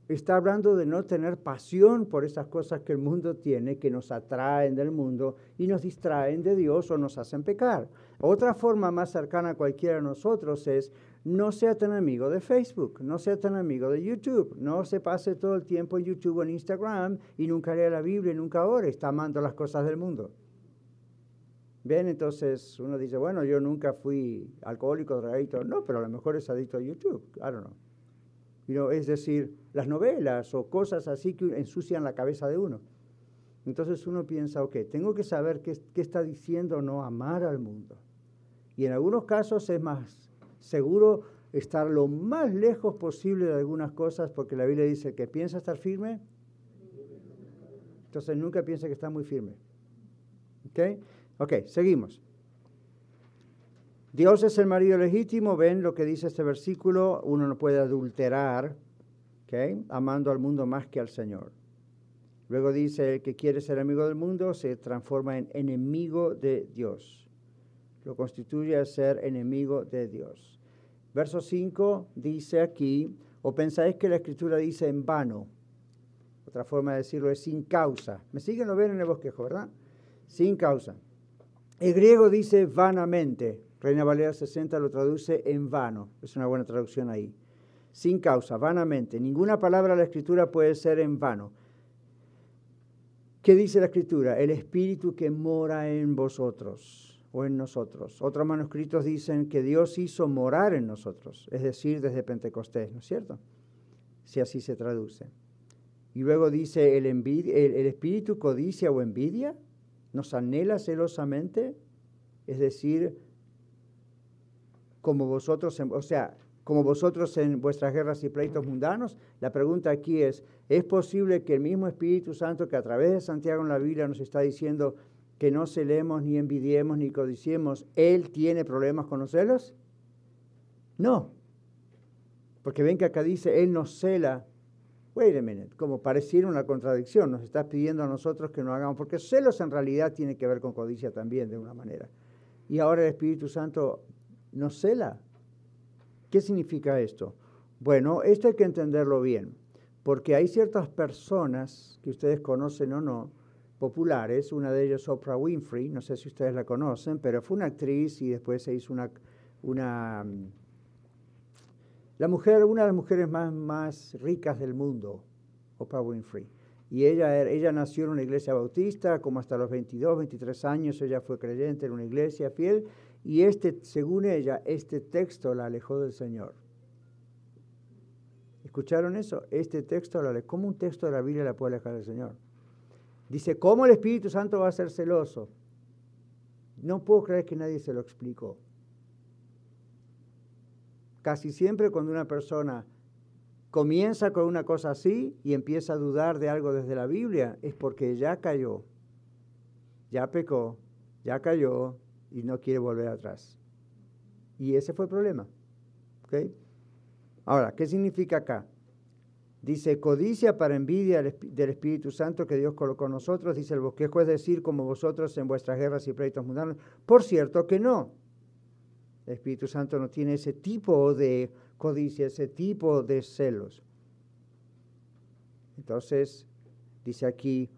Está hablando de no tener pasión por esas cosas que el mundo tiene, que nos atraen del mundo y nos distraen de Dios o nos hacen pecar. Otra forma más cercana a cualquiera de nosotros es no sea tan amigo de Facebook, no sea tan amigo de YouTube, no se pase todo el tiempo en YouTube o en Instagram y nunca lea la Biblia y nunca ore, está amando las cosas del mundo. Bien, entonces uno dice, bueno, yo nunca fui alcohólico, drogadicto, no, pero a lo mejor es adicto a YouTube, I don't know es decir, las novelas o cosas así que ensucian la cabeza de uno. Entonces uno piensa, ok, tengo que saber qué, qué está diciendo no amar al mundo. Y en algunos casos es más seguro estar lo más lejos posible de algunas cosas, porque la Biblia dice que piensa estar firme, entonces nunca piensa que está muy firme. ¿Ok? Ok, seguimos. Dios es el marido legítimo, ven lo que dice este versículo, uno no puede adulterar, ¿ok? Amando al mundo más que al Señor. Luego dice, el que quiere ser amigo del mundo se transforma en enemigo de Dios. Lo constituye a ser enemigo de Dios. Verso 5 dice aquí, o pensáis que la escritura dice en vano. Otra forma de decirlo es sin causa. ¿Me siguen lo ven en el bosquejo, verdad? Sin causa. El griego dice vanamente. Reina Valera 60 lo traduce en vano. Es una buena traducción ahí. Sin causa, vanamente. Ninguna palabra de la escritura puede ser en vano. ¿Qué dice la escritura? El espíritu que mora en vosotros o en nosotros. Otros manuscritos dicen que Dios hizo morar en nosotros, es decir, desde Pentecostés, ¿no es cierto? Si así se traduce. Y luego dice, el, el, espíritu codicia o envidia, nos anhela celosamente, es decir, como vosotros, o sea, como vosotros en vuestras guerras y pleitos mundanos. La pregunta aquí es, ¿es posible que el mismo Espíritu Santo que a través de Santiago en la Biblia nos está diciendo, que no celemos, ni envidiemos, ni codiciemos, ¿Él tiene problemas con los celos? No. Porque ven que acá dice, Él nos cela. Wait a minute, como pareciera una contradicción, nos está pidiendo a nosotros que no hagamos, porque celos en realidad tiene que ver con codicia también, de una manera. Y ahora el Espíritu Santo nos cela. ¿Qué significa esto? Bueno, esto hay que entenderlo bien, porque hay ciertas personas que ustedes conocen o no, populares, una de ellas Oprah Winfrey, no sé si ustedes la conocen, pero fue una actriz y después se hizo una, una mm, la mujer, una de las mujeres más, más ricas del mundo, Oprah Winfrey. Y ella, ella nació en una iglesia bautista, como hasta los 22, 23 años, ella fue creyente en una iglesia fiel, y este, según ella, este texto la alejó del Señor. ¿Escucharon eso? Este texto la alejó. ¿Cómo un texto de la Biblia la puede alejar del Señor? Dice, ¿cómo el Espíritu Santo va a ser celoso? No puedo creer que nadie se lo explicó. Casi siempre cuando una persona comienza con una cosa así y empieza a dudar de algo desde la Biblia, es porque ya cayó, ya pecó, ya cayó y no quiere volver atrás. Y ese fue el problema. Ahora, ¿qué significa acá? Dice, codicia para envidia del Espíritu Santo que Dios colocó en nosotros, dice el bosquejo, es decir, como vosotros en vuestras guerras y pleitos mundanos. Por cierto que no. El Espíritu Santo no tiene ese tipo de codicia, ese tipo de celos. Entonces, dice aquí,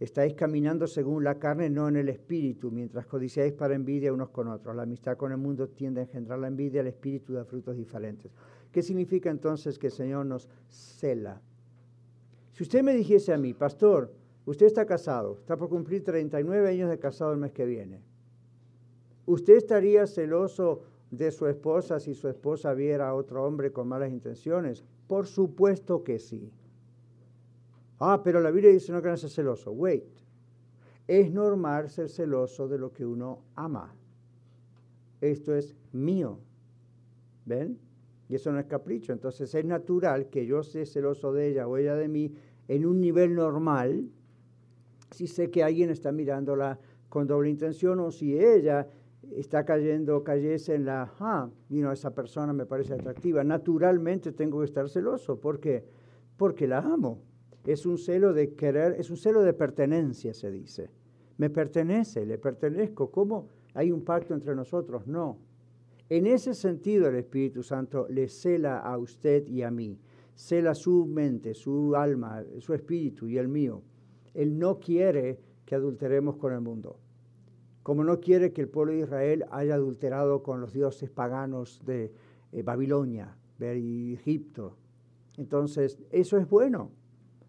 estáis caminando según la carne, no en el Espíritu, mientras codiciáis para envidia unos con otros. La amistad con el mundo tiende a engendrar la envidia, el Espíritu da frutos diferentes. ¿Qué significa entonces que el Señor nos cela? Si usted me dijese a mí, pastor, usted está casado, está por cumplir 39 años de casado el mes que viene, ¿usted estaría celoso de su esposa si su esposa viera a otro hombre con malas intenciones? Por supuesto que sí. Ah, pero la Biblia dice no que no ser celoso. Wait. Es normal ser celoso de lo que uno ama. Esto es mío. ¿Ven? Y eso no es capricho. Entonces es natural que yo sea celoso de ella o ella de mí en un nivel normal si sé que alguien está mirándola con doble intención o si ella está cayendo, cayese en la, ah, you esa persona me parece atractiva. Naturalmente tengo que estar celoso. ¿Por qué? Porque la amo. Es un celo de querer, es un celo de pertenencia, se dice. Me pertenece, le pertenezco. ¿Cómo hay un pacto entre nosotros? No. En ese sentido el Espíritu Santo le cela a usted y a mí, cela su mente, su alma, su espíritu y el mío. Él no quiere que adulteremos con el mundo, como no quiere que el pueblo de Israel haya adulterado con los dioses paganos de eh, Babilonia, de Egipto. Entonces, eso es bueno.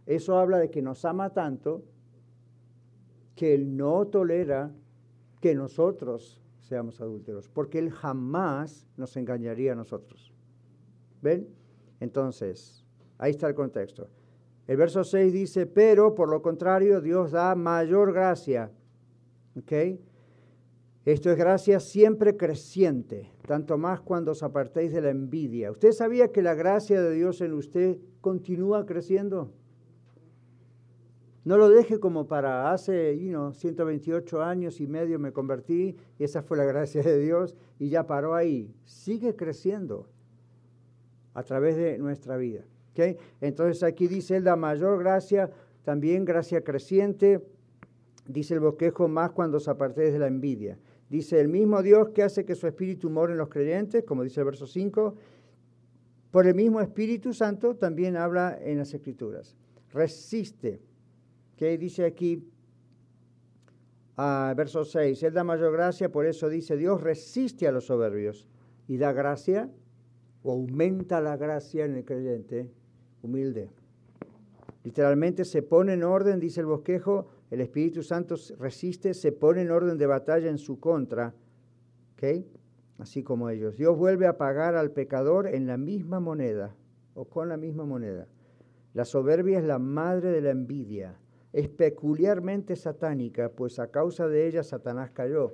Eso habla de que nos ama tanto que Él no tolera que nosotros seamos adúlteros, porque Él jamás nos engañaría a nosotros. ¿Ven? Entonces, ahí está el contexto. El verso 6 dice, pero por lo contrario Dios da mayor gracia. ¿Okay? Esto es gracia siempre creciente, tanto más cuando os apartéis de la envidia. ¿Usted sabía que la gracia de Dios en usted continúa creciendo? No lo deje como para hace you 128 años y medio me convertí y esa fue la gracia de Dios y ya paró ahí. Sigue creciendo a través de nuestra vida. ¿okay? Entonces aquí dice la mayor gracia, también gracia creciente, dice el bosquejo más cuando os apartéis de la envidia. Dice el mismo Dios que hace que su espíritu more en los creyentes, como dice el verso 5, por el mismo Espíritu Santo también habla en las Escrituras. Resiste que dice aquí, a verso 6, Él da mayor gracia, por eso dice, Dios resiste a los soberbios y da gracia o aumenta la gracia en el creyente humilde. Literalmente se pone en orden, dice el bosquejo, el Espíritu Santo resiste, se pone en orden de batalla en su contra, ¿ok? Así como ellos. Dios vuelve a pagar al pecador en la misma moneda o con la misma moneda. La soberbia es la madre de la envidia es peculiarmente satánica, pues a causa de ella Satanás cayó.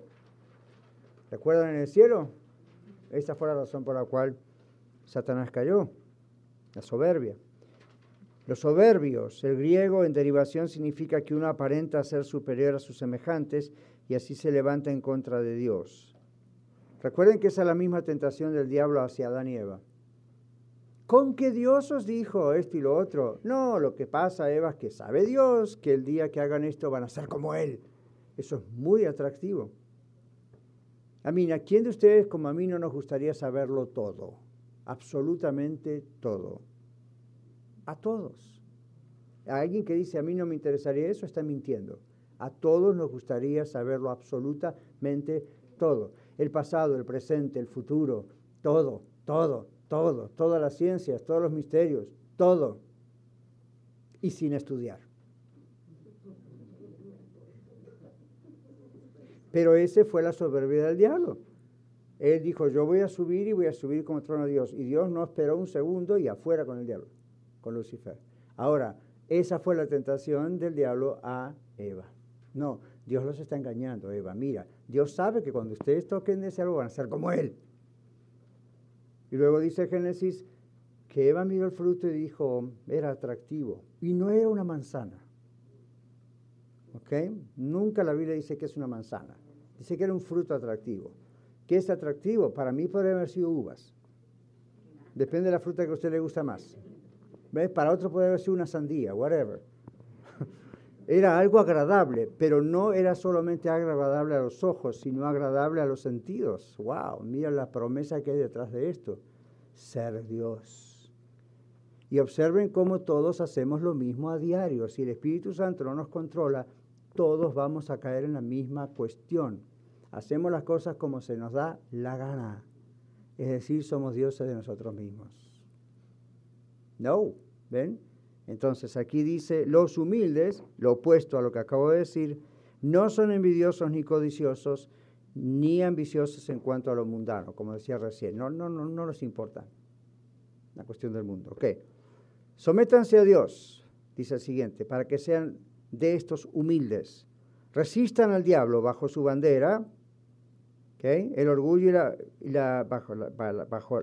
¿Recuerdan en el cielo? Esa fue la razón por la cual Satanás cayó, la soberbia. Los soberbios, el griego en derivación significa que uno aparenta ser superior a sus semejantes y así se levanta en contra de Dios. Recuerden que esa es la misma tentación del diablo hacia Adán y Eva. ¿Con qué Dios os dijo esto y lo otro? No, lo que pasa, Eva, es que sabe Dios que el día que hagan esto van a ser como Él. Eso es muy atractivo. A mí, ¿a quién de ustedes como a mí no nos gustaría saberlo todo? Absolutamente todo. A todos. A alguien que dice a mí no me interesaría eso está mintiendo. A todos nos gustaría saberlo absolutamente todo. El pasado, el presente, el futuro, todo, todo, todo, todas las ciencias, todos los misterios, todo, y sin estudiar. Pero ese fue la soberbia del diablo. Él dijo, yo voy a subir y voy a subir como trono de Dios. Y Dios no esperó un segundo y afuera con el diablo, con Lucifer. Ahora, esa fue la tentación del diablo a Eva. No, Dios los está engañando, Eva. Mira, Dios sabe que cuando ustedes toquen ese algo van a ser como Él. Y luego dice Génesis que Eva miró el fruto y dijo, era atractivo. Y no era una manzana. ¿Ok? Nunca la Biblia dice que es una manzana. Dice que era un fruto atractivo. ¿Qué es atractivo? Para mí podría haber sido uvas. Depende de la fruta que a usted le gusta más. ¿Ves? Para otro puede haber sido una sandía, whatever. Era algo agradable, pero no era solamente agradable a los ojos, sino agradable a los sentidos. ¡Wow! Mira la promesa que hay detrás de esto. Ser Dios. Y observen cómo todos hacemos lo mismo a diario. Si el Espíritu Santo no nos controla, todos vamos a caer en la misma cuestión. Hacemos las cosas como se nos da la gana. Es decir, somos dioses de nosotros mismos. No, ¿ven? Entonces aquí dice, los humildes, lo opuesto a lo que acabo de decir, no son envidiosos ni codiciosos, ni ambiciosos en cuanto a lo mundano, como decía recién. No, no, no, no les importa la cuestión del mundo. Ok. Sométanse a Dios, dice el siguiente, para que sean de estos humildes. Resistan al diablo bajo su bandera, ¿okay? el orgullo y la, la, bajo,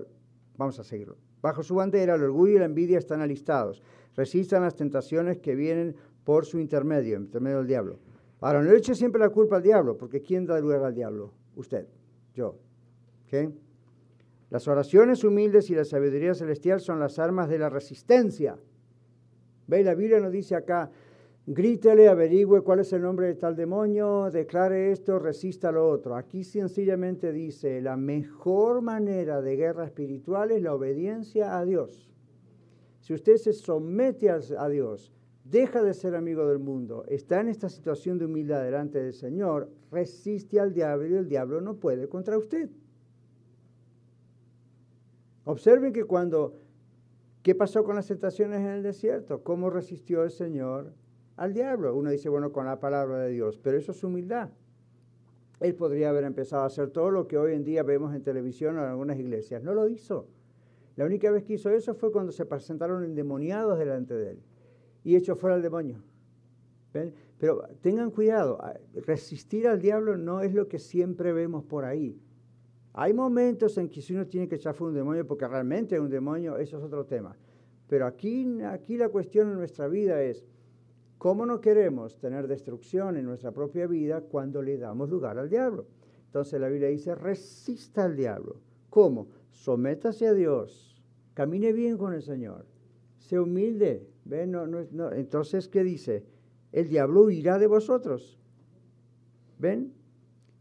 vamos a seguirlo. Bajo su bandera, el orgullo y la envidia están alistados. Resistan las tentaciones que vienen por su intermedio, intermedio del diablo. Ahora, no eche siempre la culpa al diablo, porque ¿quién da lugar al diablo? Usted, yo. Las oraciones humildes y la sabiduría celestial son las armas de la resistencia. ¿Ve? La Biblia nos dice acá, grítele, averigüe cuál es el nombre de tal demonio, declare esto, resista lo otro. Aquí sencillamente dice, la mejor manera de guerra espiritual es la obediencia a Dios. Si usted se somete a, Dios, deja de ser amigo del mundo, está en esta situación de humildad delante del Señor, resiste al diablo y el diablo no puede contra usted. Observen que cuando, ¿qué pasó con las tentaciones en el desierto? ¿Cómo resistió el Señor al diablo? Uno dice, bueno, con la palabra de Dios, pero eso es humildad. Él podría haber empezado a hacer todo lo que hoy en día vemos en televisión o en algunas iglesias. No lo hizo. La única vez que hizo eso fue cuando se presentaron endemoniados delante de él. y echo fuera al demonio. Pero tengan cuidado, resistir al diablo no es lo que siempre vemos por ahí. Hay momentos en que si uno tiene que echar fuera un demonio, porque realmente es un demonio, eso es otro tema. Pero aquí, aquí la cuestión en nuestra vida es, ¿cómo no queremos tener destrucción en nuestra propia vida cuando le damos lugar al diablo? Entonces la Biblia dice, resista al diablo. ¿Cómo? Sométase a Dios, camine bien con el Señor, sea humilde. ¿Ven? Entonces, ¿qué dice? El diablo huirá de vosotros. ¿Ven?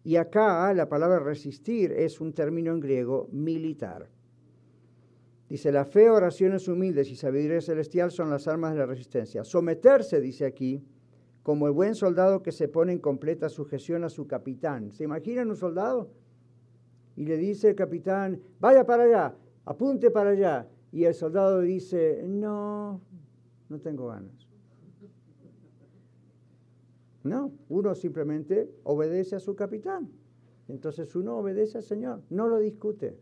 Y acá la palabra resistir es un término en griego militar. Dice, la fe, oraciones humildes y sabiduría celestial son las armas de la resistencia. Someterse, dice aquí, como el buen soldado que se pone en completa sujeción a su capitán. ¿Se imaginan un soldado? Y le dice el capitán, vaya para allá, apunte para allá. Y el soldado dice, no, no tengo ganas. No, uno simplemente obedece a su capitán. Entonces uno obedece al Señor, no lo discute.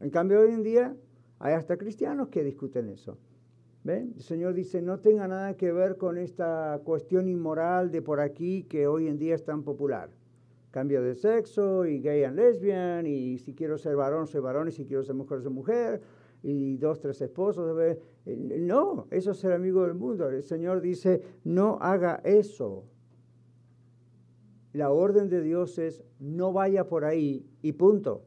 En cambio, hoy en día hay hasta cristianos que discuten eso. El Señor dice, no tenga nada que ver con esta cuestión inmoral de por aquí que hoy en día es tan popular. Cambio de sexo y gay and lesbian y si quiero ser varón soy varón y si quiero ser mujer soy mujer y dos, tres esposos. No, eso es ser amigo del mundo. El Señor dice, no haga eso. La orden de Dios es, no vaya por ahí y punto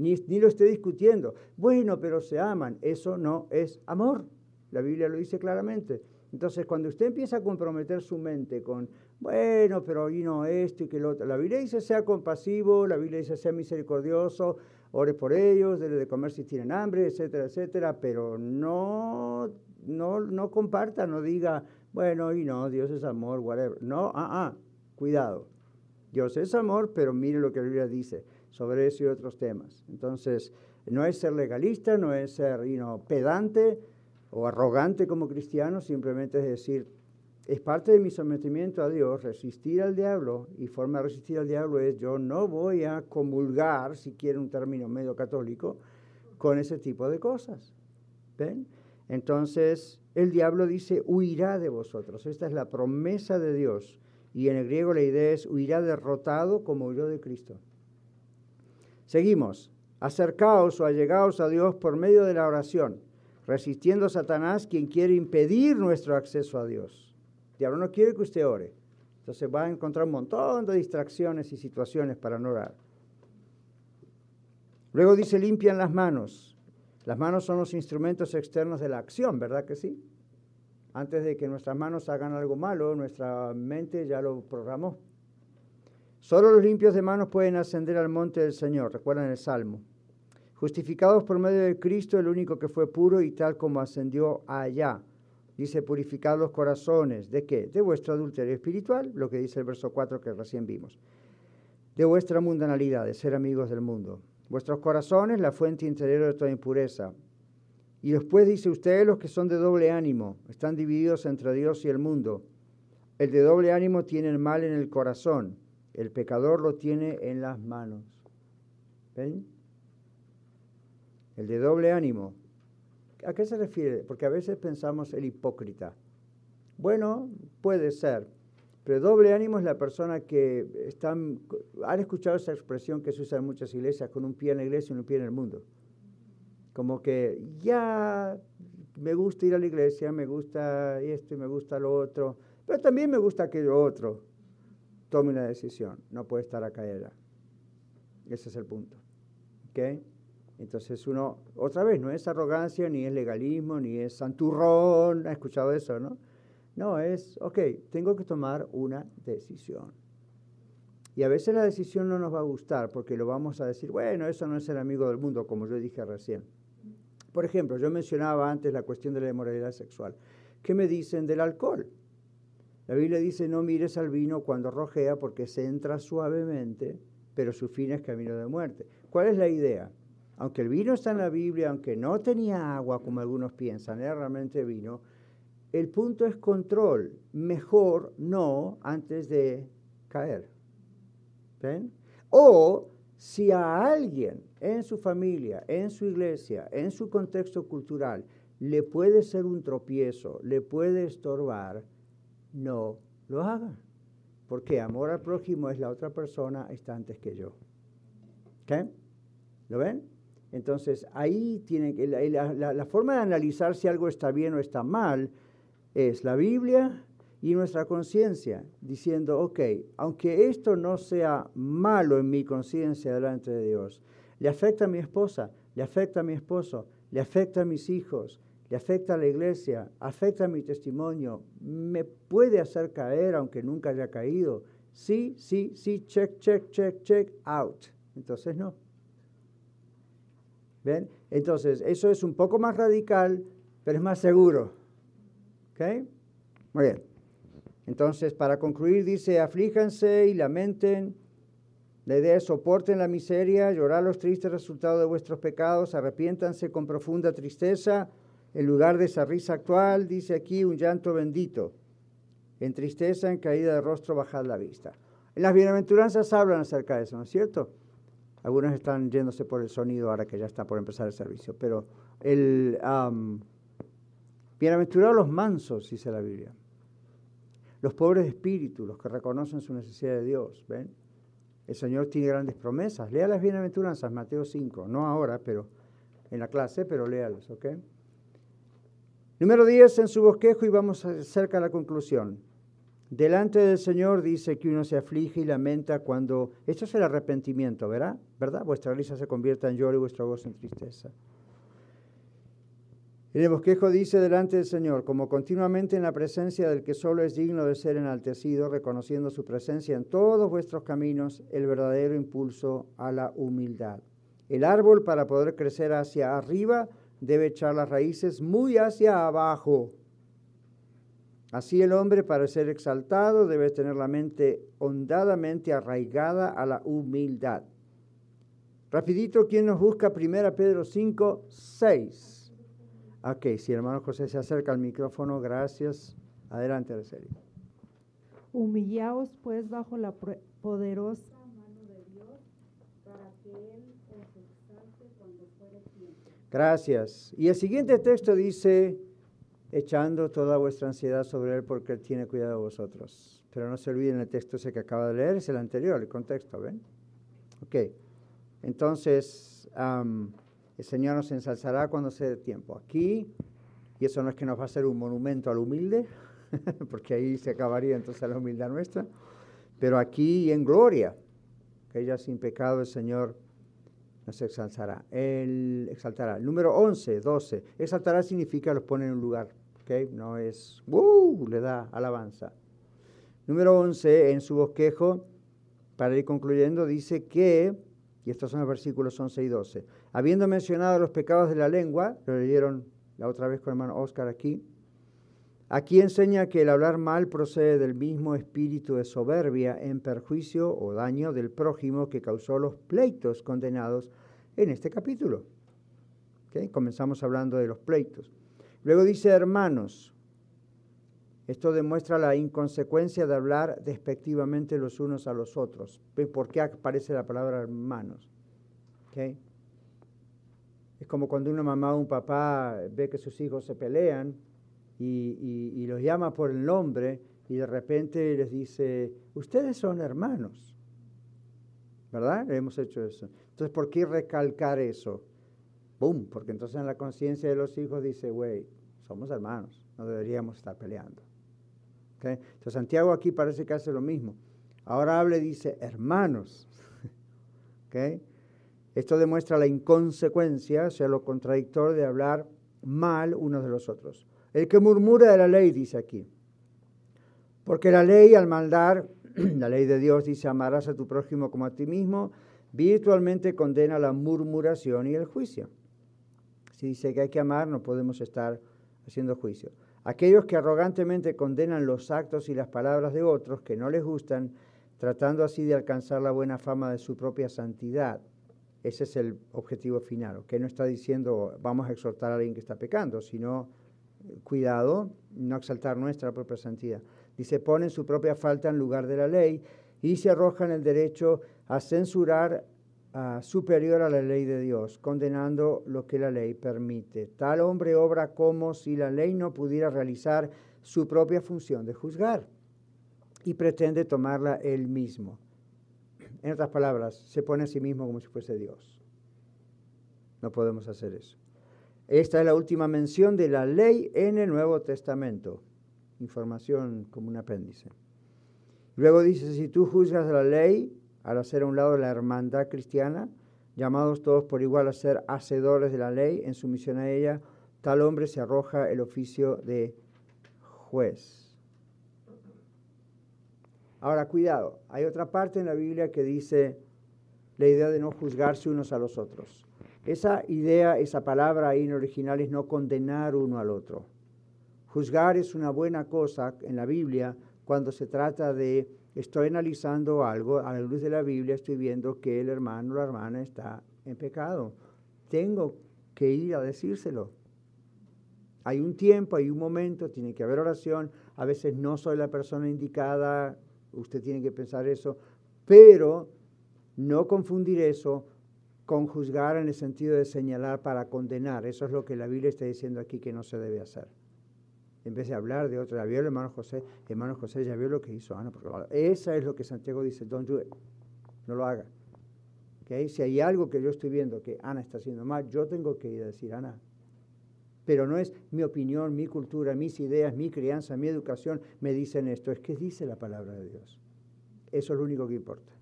ni, lo esté discutiendo. Bueno, pero se aman. Eso no es amor. La Biblia lo dice claramente. Entonces, cuando usted empieza a comprometer su mente con, bueno, pero y no esto y que lo otro, la Biblia dice sea compasivo, la Biblia dice sea misericordioso, ore por ellos, debe de comer si tienen hambre, etcétera, etcétera, pero no, no, no comparta, no diga, bueno, y no, Dios es amor, whatever. No, ah, ah, cuidado. Dios es amor, pero mire lo que la Biblia dice sobre eso y otros temas. Entonces, no es ser legalista, no es ser pedante o arrogante como cristiano, simplemente es decir, es parte de mi sometimiento a Dios resistir al diablo y forma de resistir al diablo es yo no voy a comulgar, si quiere un término medio católico, con ese tipo de cosas. ¿Ven? Entonces, el diablo dice, huirá de vosotros. Esta es la promesa de Dios. Y en el griego la idea es, huirá derrotado como huyó de Cristo. Seguimos. Acercaos o allegaos a Dios por medio de la oración, resistiendo a Satanás quien quiere impedir nuestro acceso a Dios. Diablo no quiere que usted ore. Entonces va a encontrar un montón de distracciones y situaciones para no orar. Luego dice, limpian las manos. Las manos son los instrumentos externos de la acción, ¿verdad que sí? Antes de que nuestras manos hagan algo malo, nuestra mente ya lo programó. Solo los limpios de manos pueden ascender al monte del Señor, recuerdan el Salmo. Justificados por medio de Cristo, el único que fue puro y tal como ascendió allá. Dice, purificad los corazones. ¿De qué? De vuestro adulterio espiritual, lo que dice el verso 4 que recién vimos. De vuestra mundanalidad, de ser amigos del mundo. Vuestros corazones, la fuente interior de toda impureza. Y después dice, ustedes los que son de doble ánimo, están divididos entre Dios y el mundo. El de doble ánimo tiene el mal en el corazón el pecador lo tiene en las manos. ¿Ven? El de doble ánimo. ¿A qué se refiere? Porque a veces pensamos el hipócrita. Bueno, puede ser, pero doble ánimo es la persona que están... ¿Han escuchado esa expresión que se usa en muchas iglesias, con un pie en la iglesia y un pie en el mundo? Como que ya me gusta ir a la iglesia, me gusta esto y me gusta lo otro, pero también me gusta aquello otro tome una decisión, no puede estar a caer. Ese es el punto. ¿Ok? Entonces uno, otra vez, no es arrogancia, ni es legalismo, ni es santurrón, ha escuchado eso, ¿no? No, es, ok, tengo que tomar una decisión. Y a veces la decisión no nos va a gustar porque lo vamos a decir, bueno, eso no es el amigo del mundo, como yo dije recién. Por ejemplo, yo mencionaba antes la cuestión de la inmoralidad sexual. ¿Qué me dicen del alcohol? La Biblia dice, no mires al vino cuando rojea porque se entra suavemente, pero su fin es camino de muerte. ¿Cuál es la idea? Aunque el vino está en la Biblia, aunque no tenía agua como algunos piensan, era realmente vino, el punto es control. Mejor no antes de caer. ¿Ven? O si a alguien en su familia, en su iglesia, en su contexto cultural, le puede ser un tropiezo, le puede estorbar, no lo haga. Porque amor al prójimo es la otra persona, está antes que yo. ¿Qué? ¿Lo ven? Entonces, ahí tiene que, la, forma de analizar si algo está bien o está mal es la Biblia y nuestra conciencia, diciendo, ok, aunque esto no sea malo en mi conciencia delante de Dios, le afecta a mi esposa, le afecta a mi esposo, le afecta a mis hijos, le afecta a la iglesia, afecta a mi testimonio, me puede hacer caer aunque nunca haya caído. Sí, sí, sí, check, check, check, check, out. Entonces no. Entonces, eso es un poco más radical, pero es más seguro. ¿Ok? Muy bien. Entonces, para concluir, dice, aflíjanse y lamenten. La idea es soporten la miseria, llorar los tristes resultados de vuestros pecados, arrepiéntanse con profunda tristeza. En lugar de esa risa actual, dice aquí un llanto bendito. En tristeza, en caída de rostro, bajad la vista. En las bienaventuranzas hablan acerca de eso, ¿no es cierto? Algunos están yéndose por el sonido ahora que ya está por empezar el servicio, pero el bienaventurados los mansos, dice la Biblia. Los pobres de espíritu, los que reconocen su necesidad de Dios, ¿ven? El Señor tiene grandes promesas. Lea las bienaventuranzas, Mateo 5, no ahora, pero en la clase, pero léalas, ¿ok? Número 10 en su bosquejo y vamos cerca a la conclusión. Delante del Señor dice que uno se aflige y lamenta cuando... Esto es el arrepentimiento, ¿verdad? ¿verdad? Vuestra risa se convierta en lloro y vuestro gozo en tristeza. El bosquejo dice delante del Señor, como continuamente en la presencia del que solo es digno de ser enaltecido, reconociendo su presencia en todos vuestros caminos, el verdadero impulso a la humildad. El árbol para poder crecer hacia arriba debe echar las raíces muy hacia abajo Así el hombre para ser exaltado debe tener la mente hondadamente arraigada a la humildad. Rapidito, ¿quién nos busca? Primera Pedro 5, 6. Ok, si el hermano José se acerca al micrófono, gracias. Adelante, Araceli. Humillaos pues bajo la poderosa mano de Dios para que Él os exalte cuando fuere tiempo. Gracias. Y el siguiente texto dice, echando toda vuestra ansiedad sobre Él porque Él tiene cuidado de vosotros. Pero no se olviden el texto ese que acaba de leer, es el anterior, el contexto, ¿ven? Ok, entonces el Señor nos ensalzará cuando sea tiempo. Aquí, y eso no es que nos va a hacer un monumento al humilde, porque ahí se acabaría entonces la humildad nuestra, pero aquí en gloria, que ella sin pecado el Señor nos exaltará. Él exaltará. número 11, 12. Exaltará significa los pone en un lugar no es, ¡uh! le da alabanza. Número 11, en su bosquejo, para ir concluyendo, dice que, y estos son los versículos 11 y 12, habiendo mencionado los pecados de la lengua, lo leyeron la otra vez con el hermano Oscar aquí, aquí enseña que el hablar mal procede del mismo espíritu de soberbia en perjuicio o daño del prójimo que causó los pleitos condenados en este capítulo. Comenzamos hablando de los pleitos. Luego dice hermanos. Esto demuestra la inconsecuencia de hablar despectivamente los unos a los otros. ¿Por qué aparece la palabra hermanos? Es como cuando una mamá o un papá ve que sus hijos se pelean y, los llama por el nombre y de repente les dice, ustedes son hermanos. ¿Verdad? Hemos hecho eso. Entonces, ¿por qué recalcar eso? ¡Bum! Porque entonces en la conciencia de los hijos dice, güey, somos hermanos, no deberíamos estar peleando. Entonces Santiago aquí parece que hace lo mismo. Ahora habla y dice, hermanos. Esto demuestra la inconsecuencia, o sea, lo contradictorio de hablar mal unos de los otros. El que murmura de la ley, dice aquí. Porque la ley al maldar, la ley de Dios dice, amarás a tu prójimo como a ti mismo, virtualmente condena la murmuración y el juicio. Si dice que hay que amar, no podemos estar haciendo juicio. Aquellos que arrogantemente condenan los actos y las palabras de otros que no les gustan, tratando así de alcanzar la buena fama de su propia santidad. Ese es el objetivo final, que no está diciendo vamos a exhortar a alguien que está pecando, sino cuidado, no exaltar nuestra propia santidad. Dice, ponen su propia falta en lugar de la ley y se arrojan el derecho a censurar ah, superior a la ley de Dios, condenando lo que la ley permite. Tal hombre obra como si la ley no pudiera realizar su propia función de juzgar y pretende tomarla él mismo. En otras palabras, se pone a sí mismo como si fuese Dios. No podemos hacer eso. Esta es la última mención de la ley en el Nuevo Testamento. Información como un apéndice. Luego dice, si tú juzgas la ley al hacer a un lado la hermandad cristiana, llamados todos por igual a ser hacedores de la ley en sumisión a ella, tal hombre se arroja el oficio de juez. Ahora, cuidado, hay otra parte en la Biblia que dice la idea de no juzgarse unos a los otros. Esa idea, esa palabra ahí en original es no condenar uno al otro. Juzgar es una buena cosa en la Biblia cuando se trata de, estoy analizando algo, a la luz de la Biblia estoy viendo que el hermano o la hermana está en pecado. Tengo que ir a decírselo. Hay un tiempo, hay un momento, tiene que haber oración. A veces no soy la persona indicada, usted tiene que pensar eso, pero no confundir eso con juzgar en el sentido de señalar para condenar. Eso es lo que la Biblia está diciendo aquí que no se debe hacer. Vez de hablar de otro, ya vio hermano José, hermano José ya vio lo que hizo Ana. Porque esa es lo que Santiago dice, don't do no lo haga. ¿Okay? Si hay algo que yo estoy viendo que Ana está haciendo mal, yo tengo que ir a decir, Ana, pero no es mi opinión, mi cultura, mis ideas, mi crianza, mi educación me dicen esto, es que dice la palabra de Dios. Eso es lo único que importa.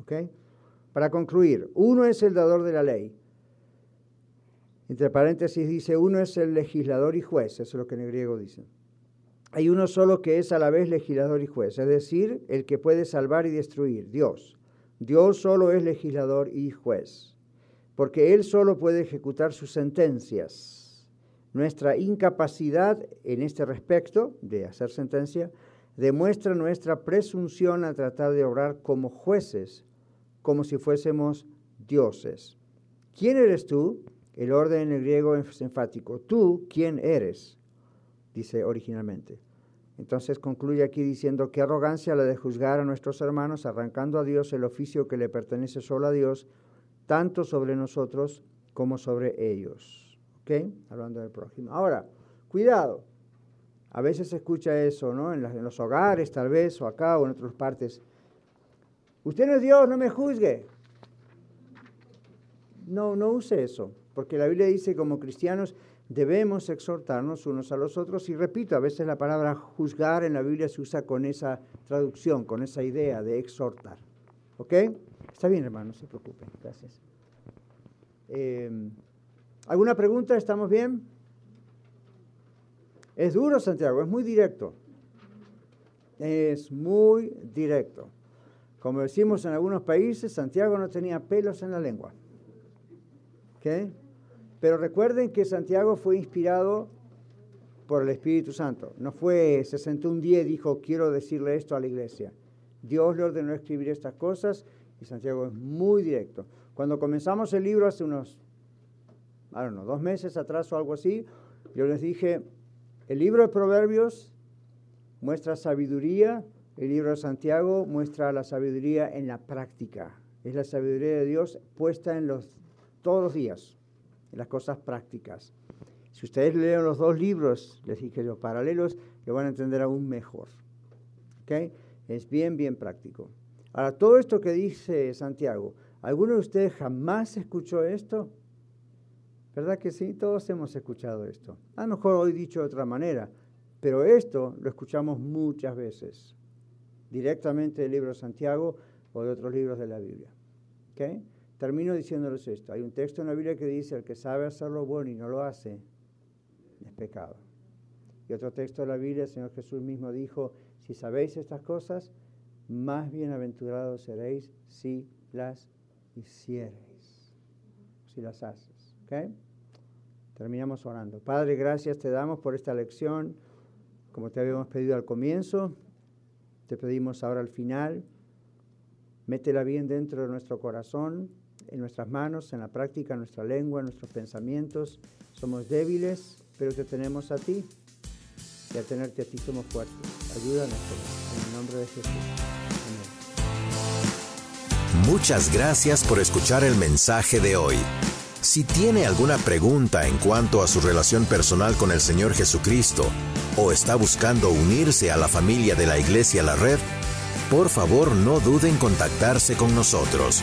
¿Ok? Para concluir, uno es el dador de la ley. Entre paréntesis dice, uno es el legislador y juez, eso es lo que en el griego dice. Hay uno solo que es a la vez legislador y juez, es decir, el que puede salvar y destruir, Dios. Dios solo es legislador y juez, porque Él solo puede ejecutar sus sentencias. Nuestra incapacidad en este respecto de hacer sentencia demuestra nuestra presunción a tratar de obrar como jueces como si fuésemos dioses. ¿Quién eres tú? El orden en el griego es enfático. Tú, ¿quién eres? Dice originalmente. Entonces concluye aquí diciendo qué arrogancia la de juzgar a nuestros hermanos, arrancando a Dios el oficio que le pertenece solo a Dios, tanto sobre nosotros como sobre ellos. ¿Ok? Hablando del prójimo. Ahora, cuidado. A veces se escucha eso, ¿no? En, en los hogares, tal vez, o acá, o en otras partes. Usted no es Dios, no me juzgue. No, no use eso, porque la Biblia dice como cristianos debemos exhortarnos unos a los otros y repito, a veces la palabra juzgar en la Biblia se usa con esa traducción, con esa idea de exhortar. ¿Ok? Está bien, hermano, no se preocupen. Gracias. Em, ¿Alguna pregunta? ¿Estamos bien? Es duro, Santiago, es muy directo. Es muy directo. Como decimos en algunos países, Santiago no tenía pelos en la lengua. Pero recuerden que Santiago fue inspirado por el Espíritu Santo. No fue, se sentó un día y dijo, quiero decirle esto a la iglesia. Dios le ordenó escribir estas cosas y Santiago es muy directo. Cuando comenzamos el libro hace unos, I don't dos meses atrás o algo así, yo les dije, el libro de Proverbios muestra sabiduría, el libro de Santiago muestra la sabiduría en la práctica. Es la sabiduría de Dios puesta en los, todos los días, las cosas prácticas. Si ustedes leen los dos libros, les dije yo, paralelos, lo van a entender aún mejor. ¿Okay? Es bien, bien práctico. Ahora, todo esto que dice Santiago, ¿alguno de ustedes jamás escuchó esto? ¿Verdad que sí? Todos hemos escuchado esto. A lo mejor hoy dicho de otra manera, pero esto lo escuchamos muchas veces directamente del libro de Santiago o de otros libros de la Biblia. ¿Okay? Termino diciéndoles esto. Hay un texto en la Biblia que dice, el que sabe hacer lo bueno y no lo hace, es pecado. Y otro texto de la Biblia, el Señor Jesús mismo dijo, si sabéis estas cosas, más bienaventurados seréis si las hiciereis, si las haces. ¿Okay? Terminamos orando. Padre, gracias te damos por esta lección, como te habíamos pedido al comienzo. Te pedimos ahora al final, métela bien dentro de nuestro corazón, en nuestras manos, en la práctica, en nuestra lengua, en nuestros pensamientos. Somos débiles, pero te tenemos a ti. Y al tenerte a ti somos fuertes. Ayúdanos, en el nombre de Jesús. Amén. Muchas gracias por escuchar el mensaje de hoy. Si tiene alguna pregunta en cuanto a su relación personal con el Señor Jesucristo o está buscando unirse a la familia de la Iglesia La Red, por favor no duden en contactarse con nosotros.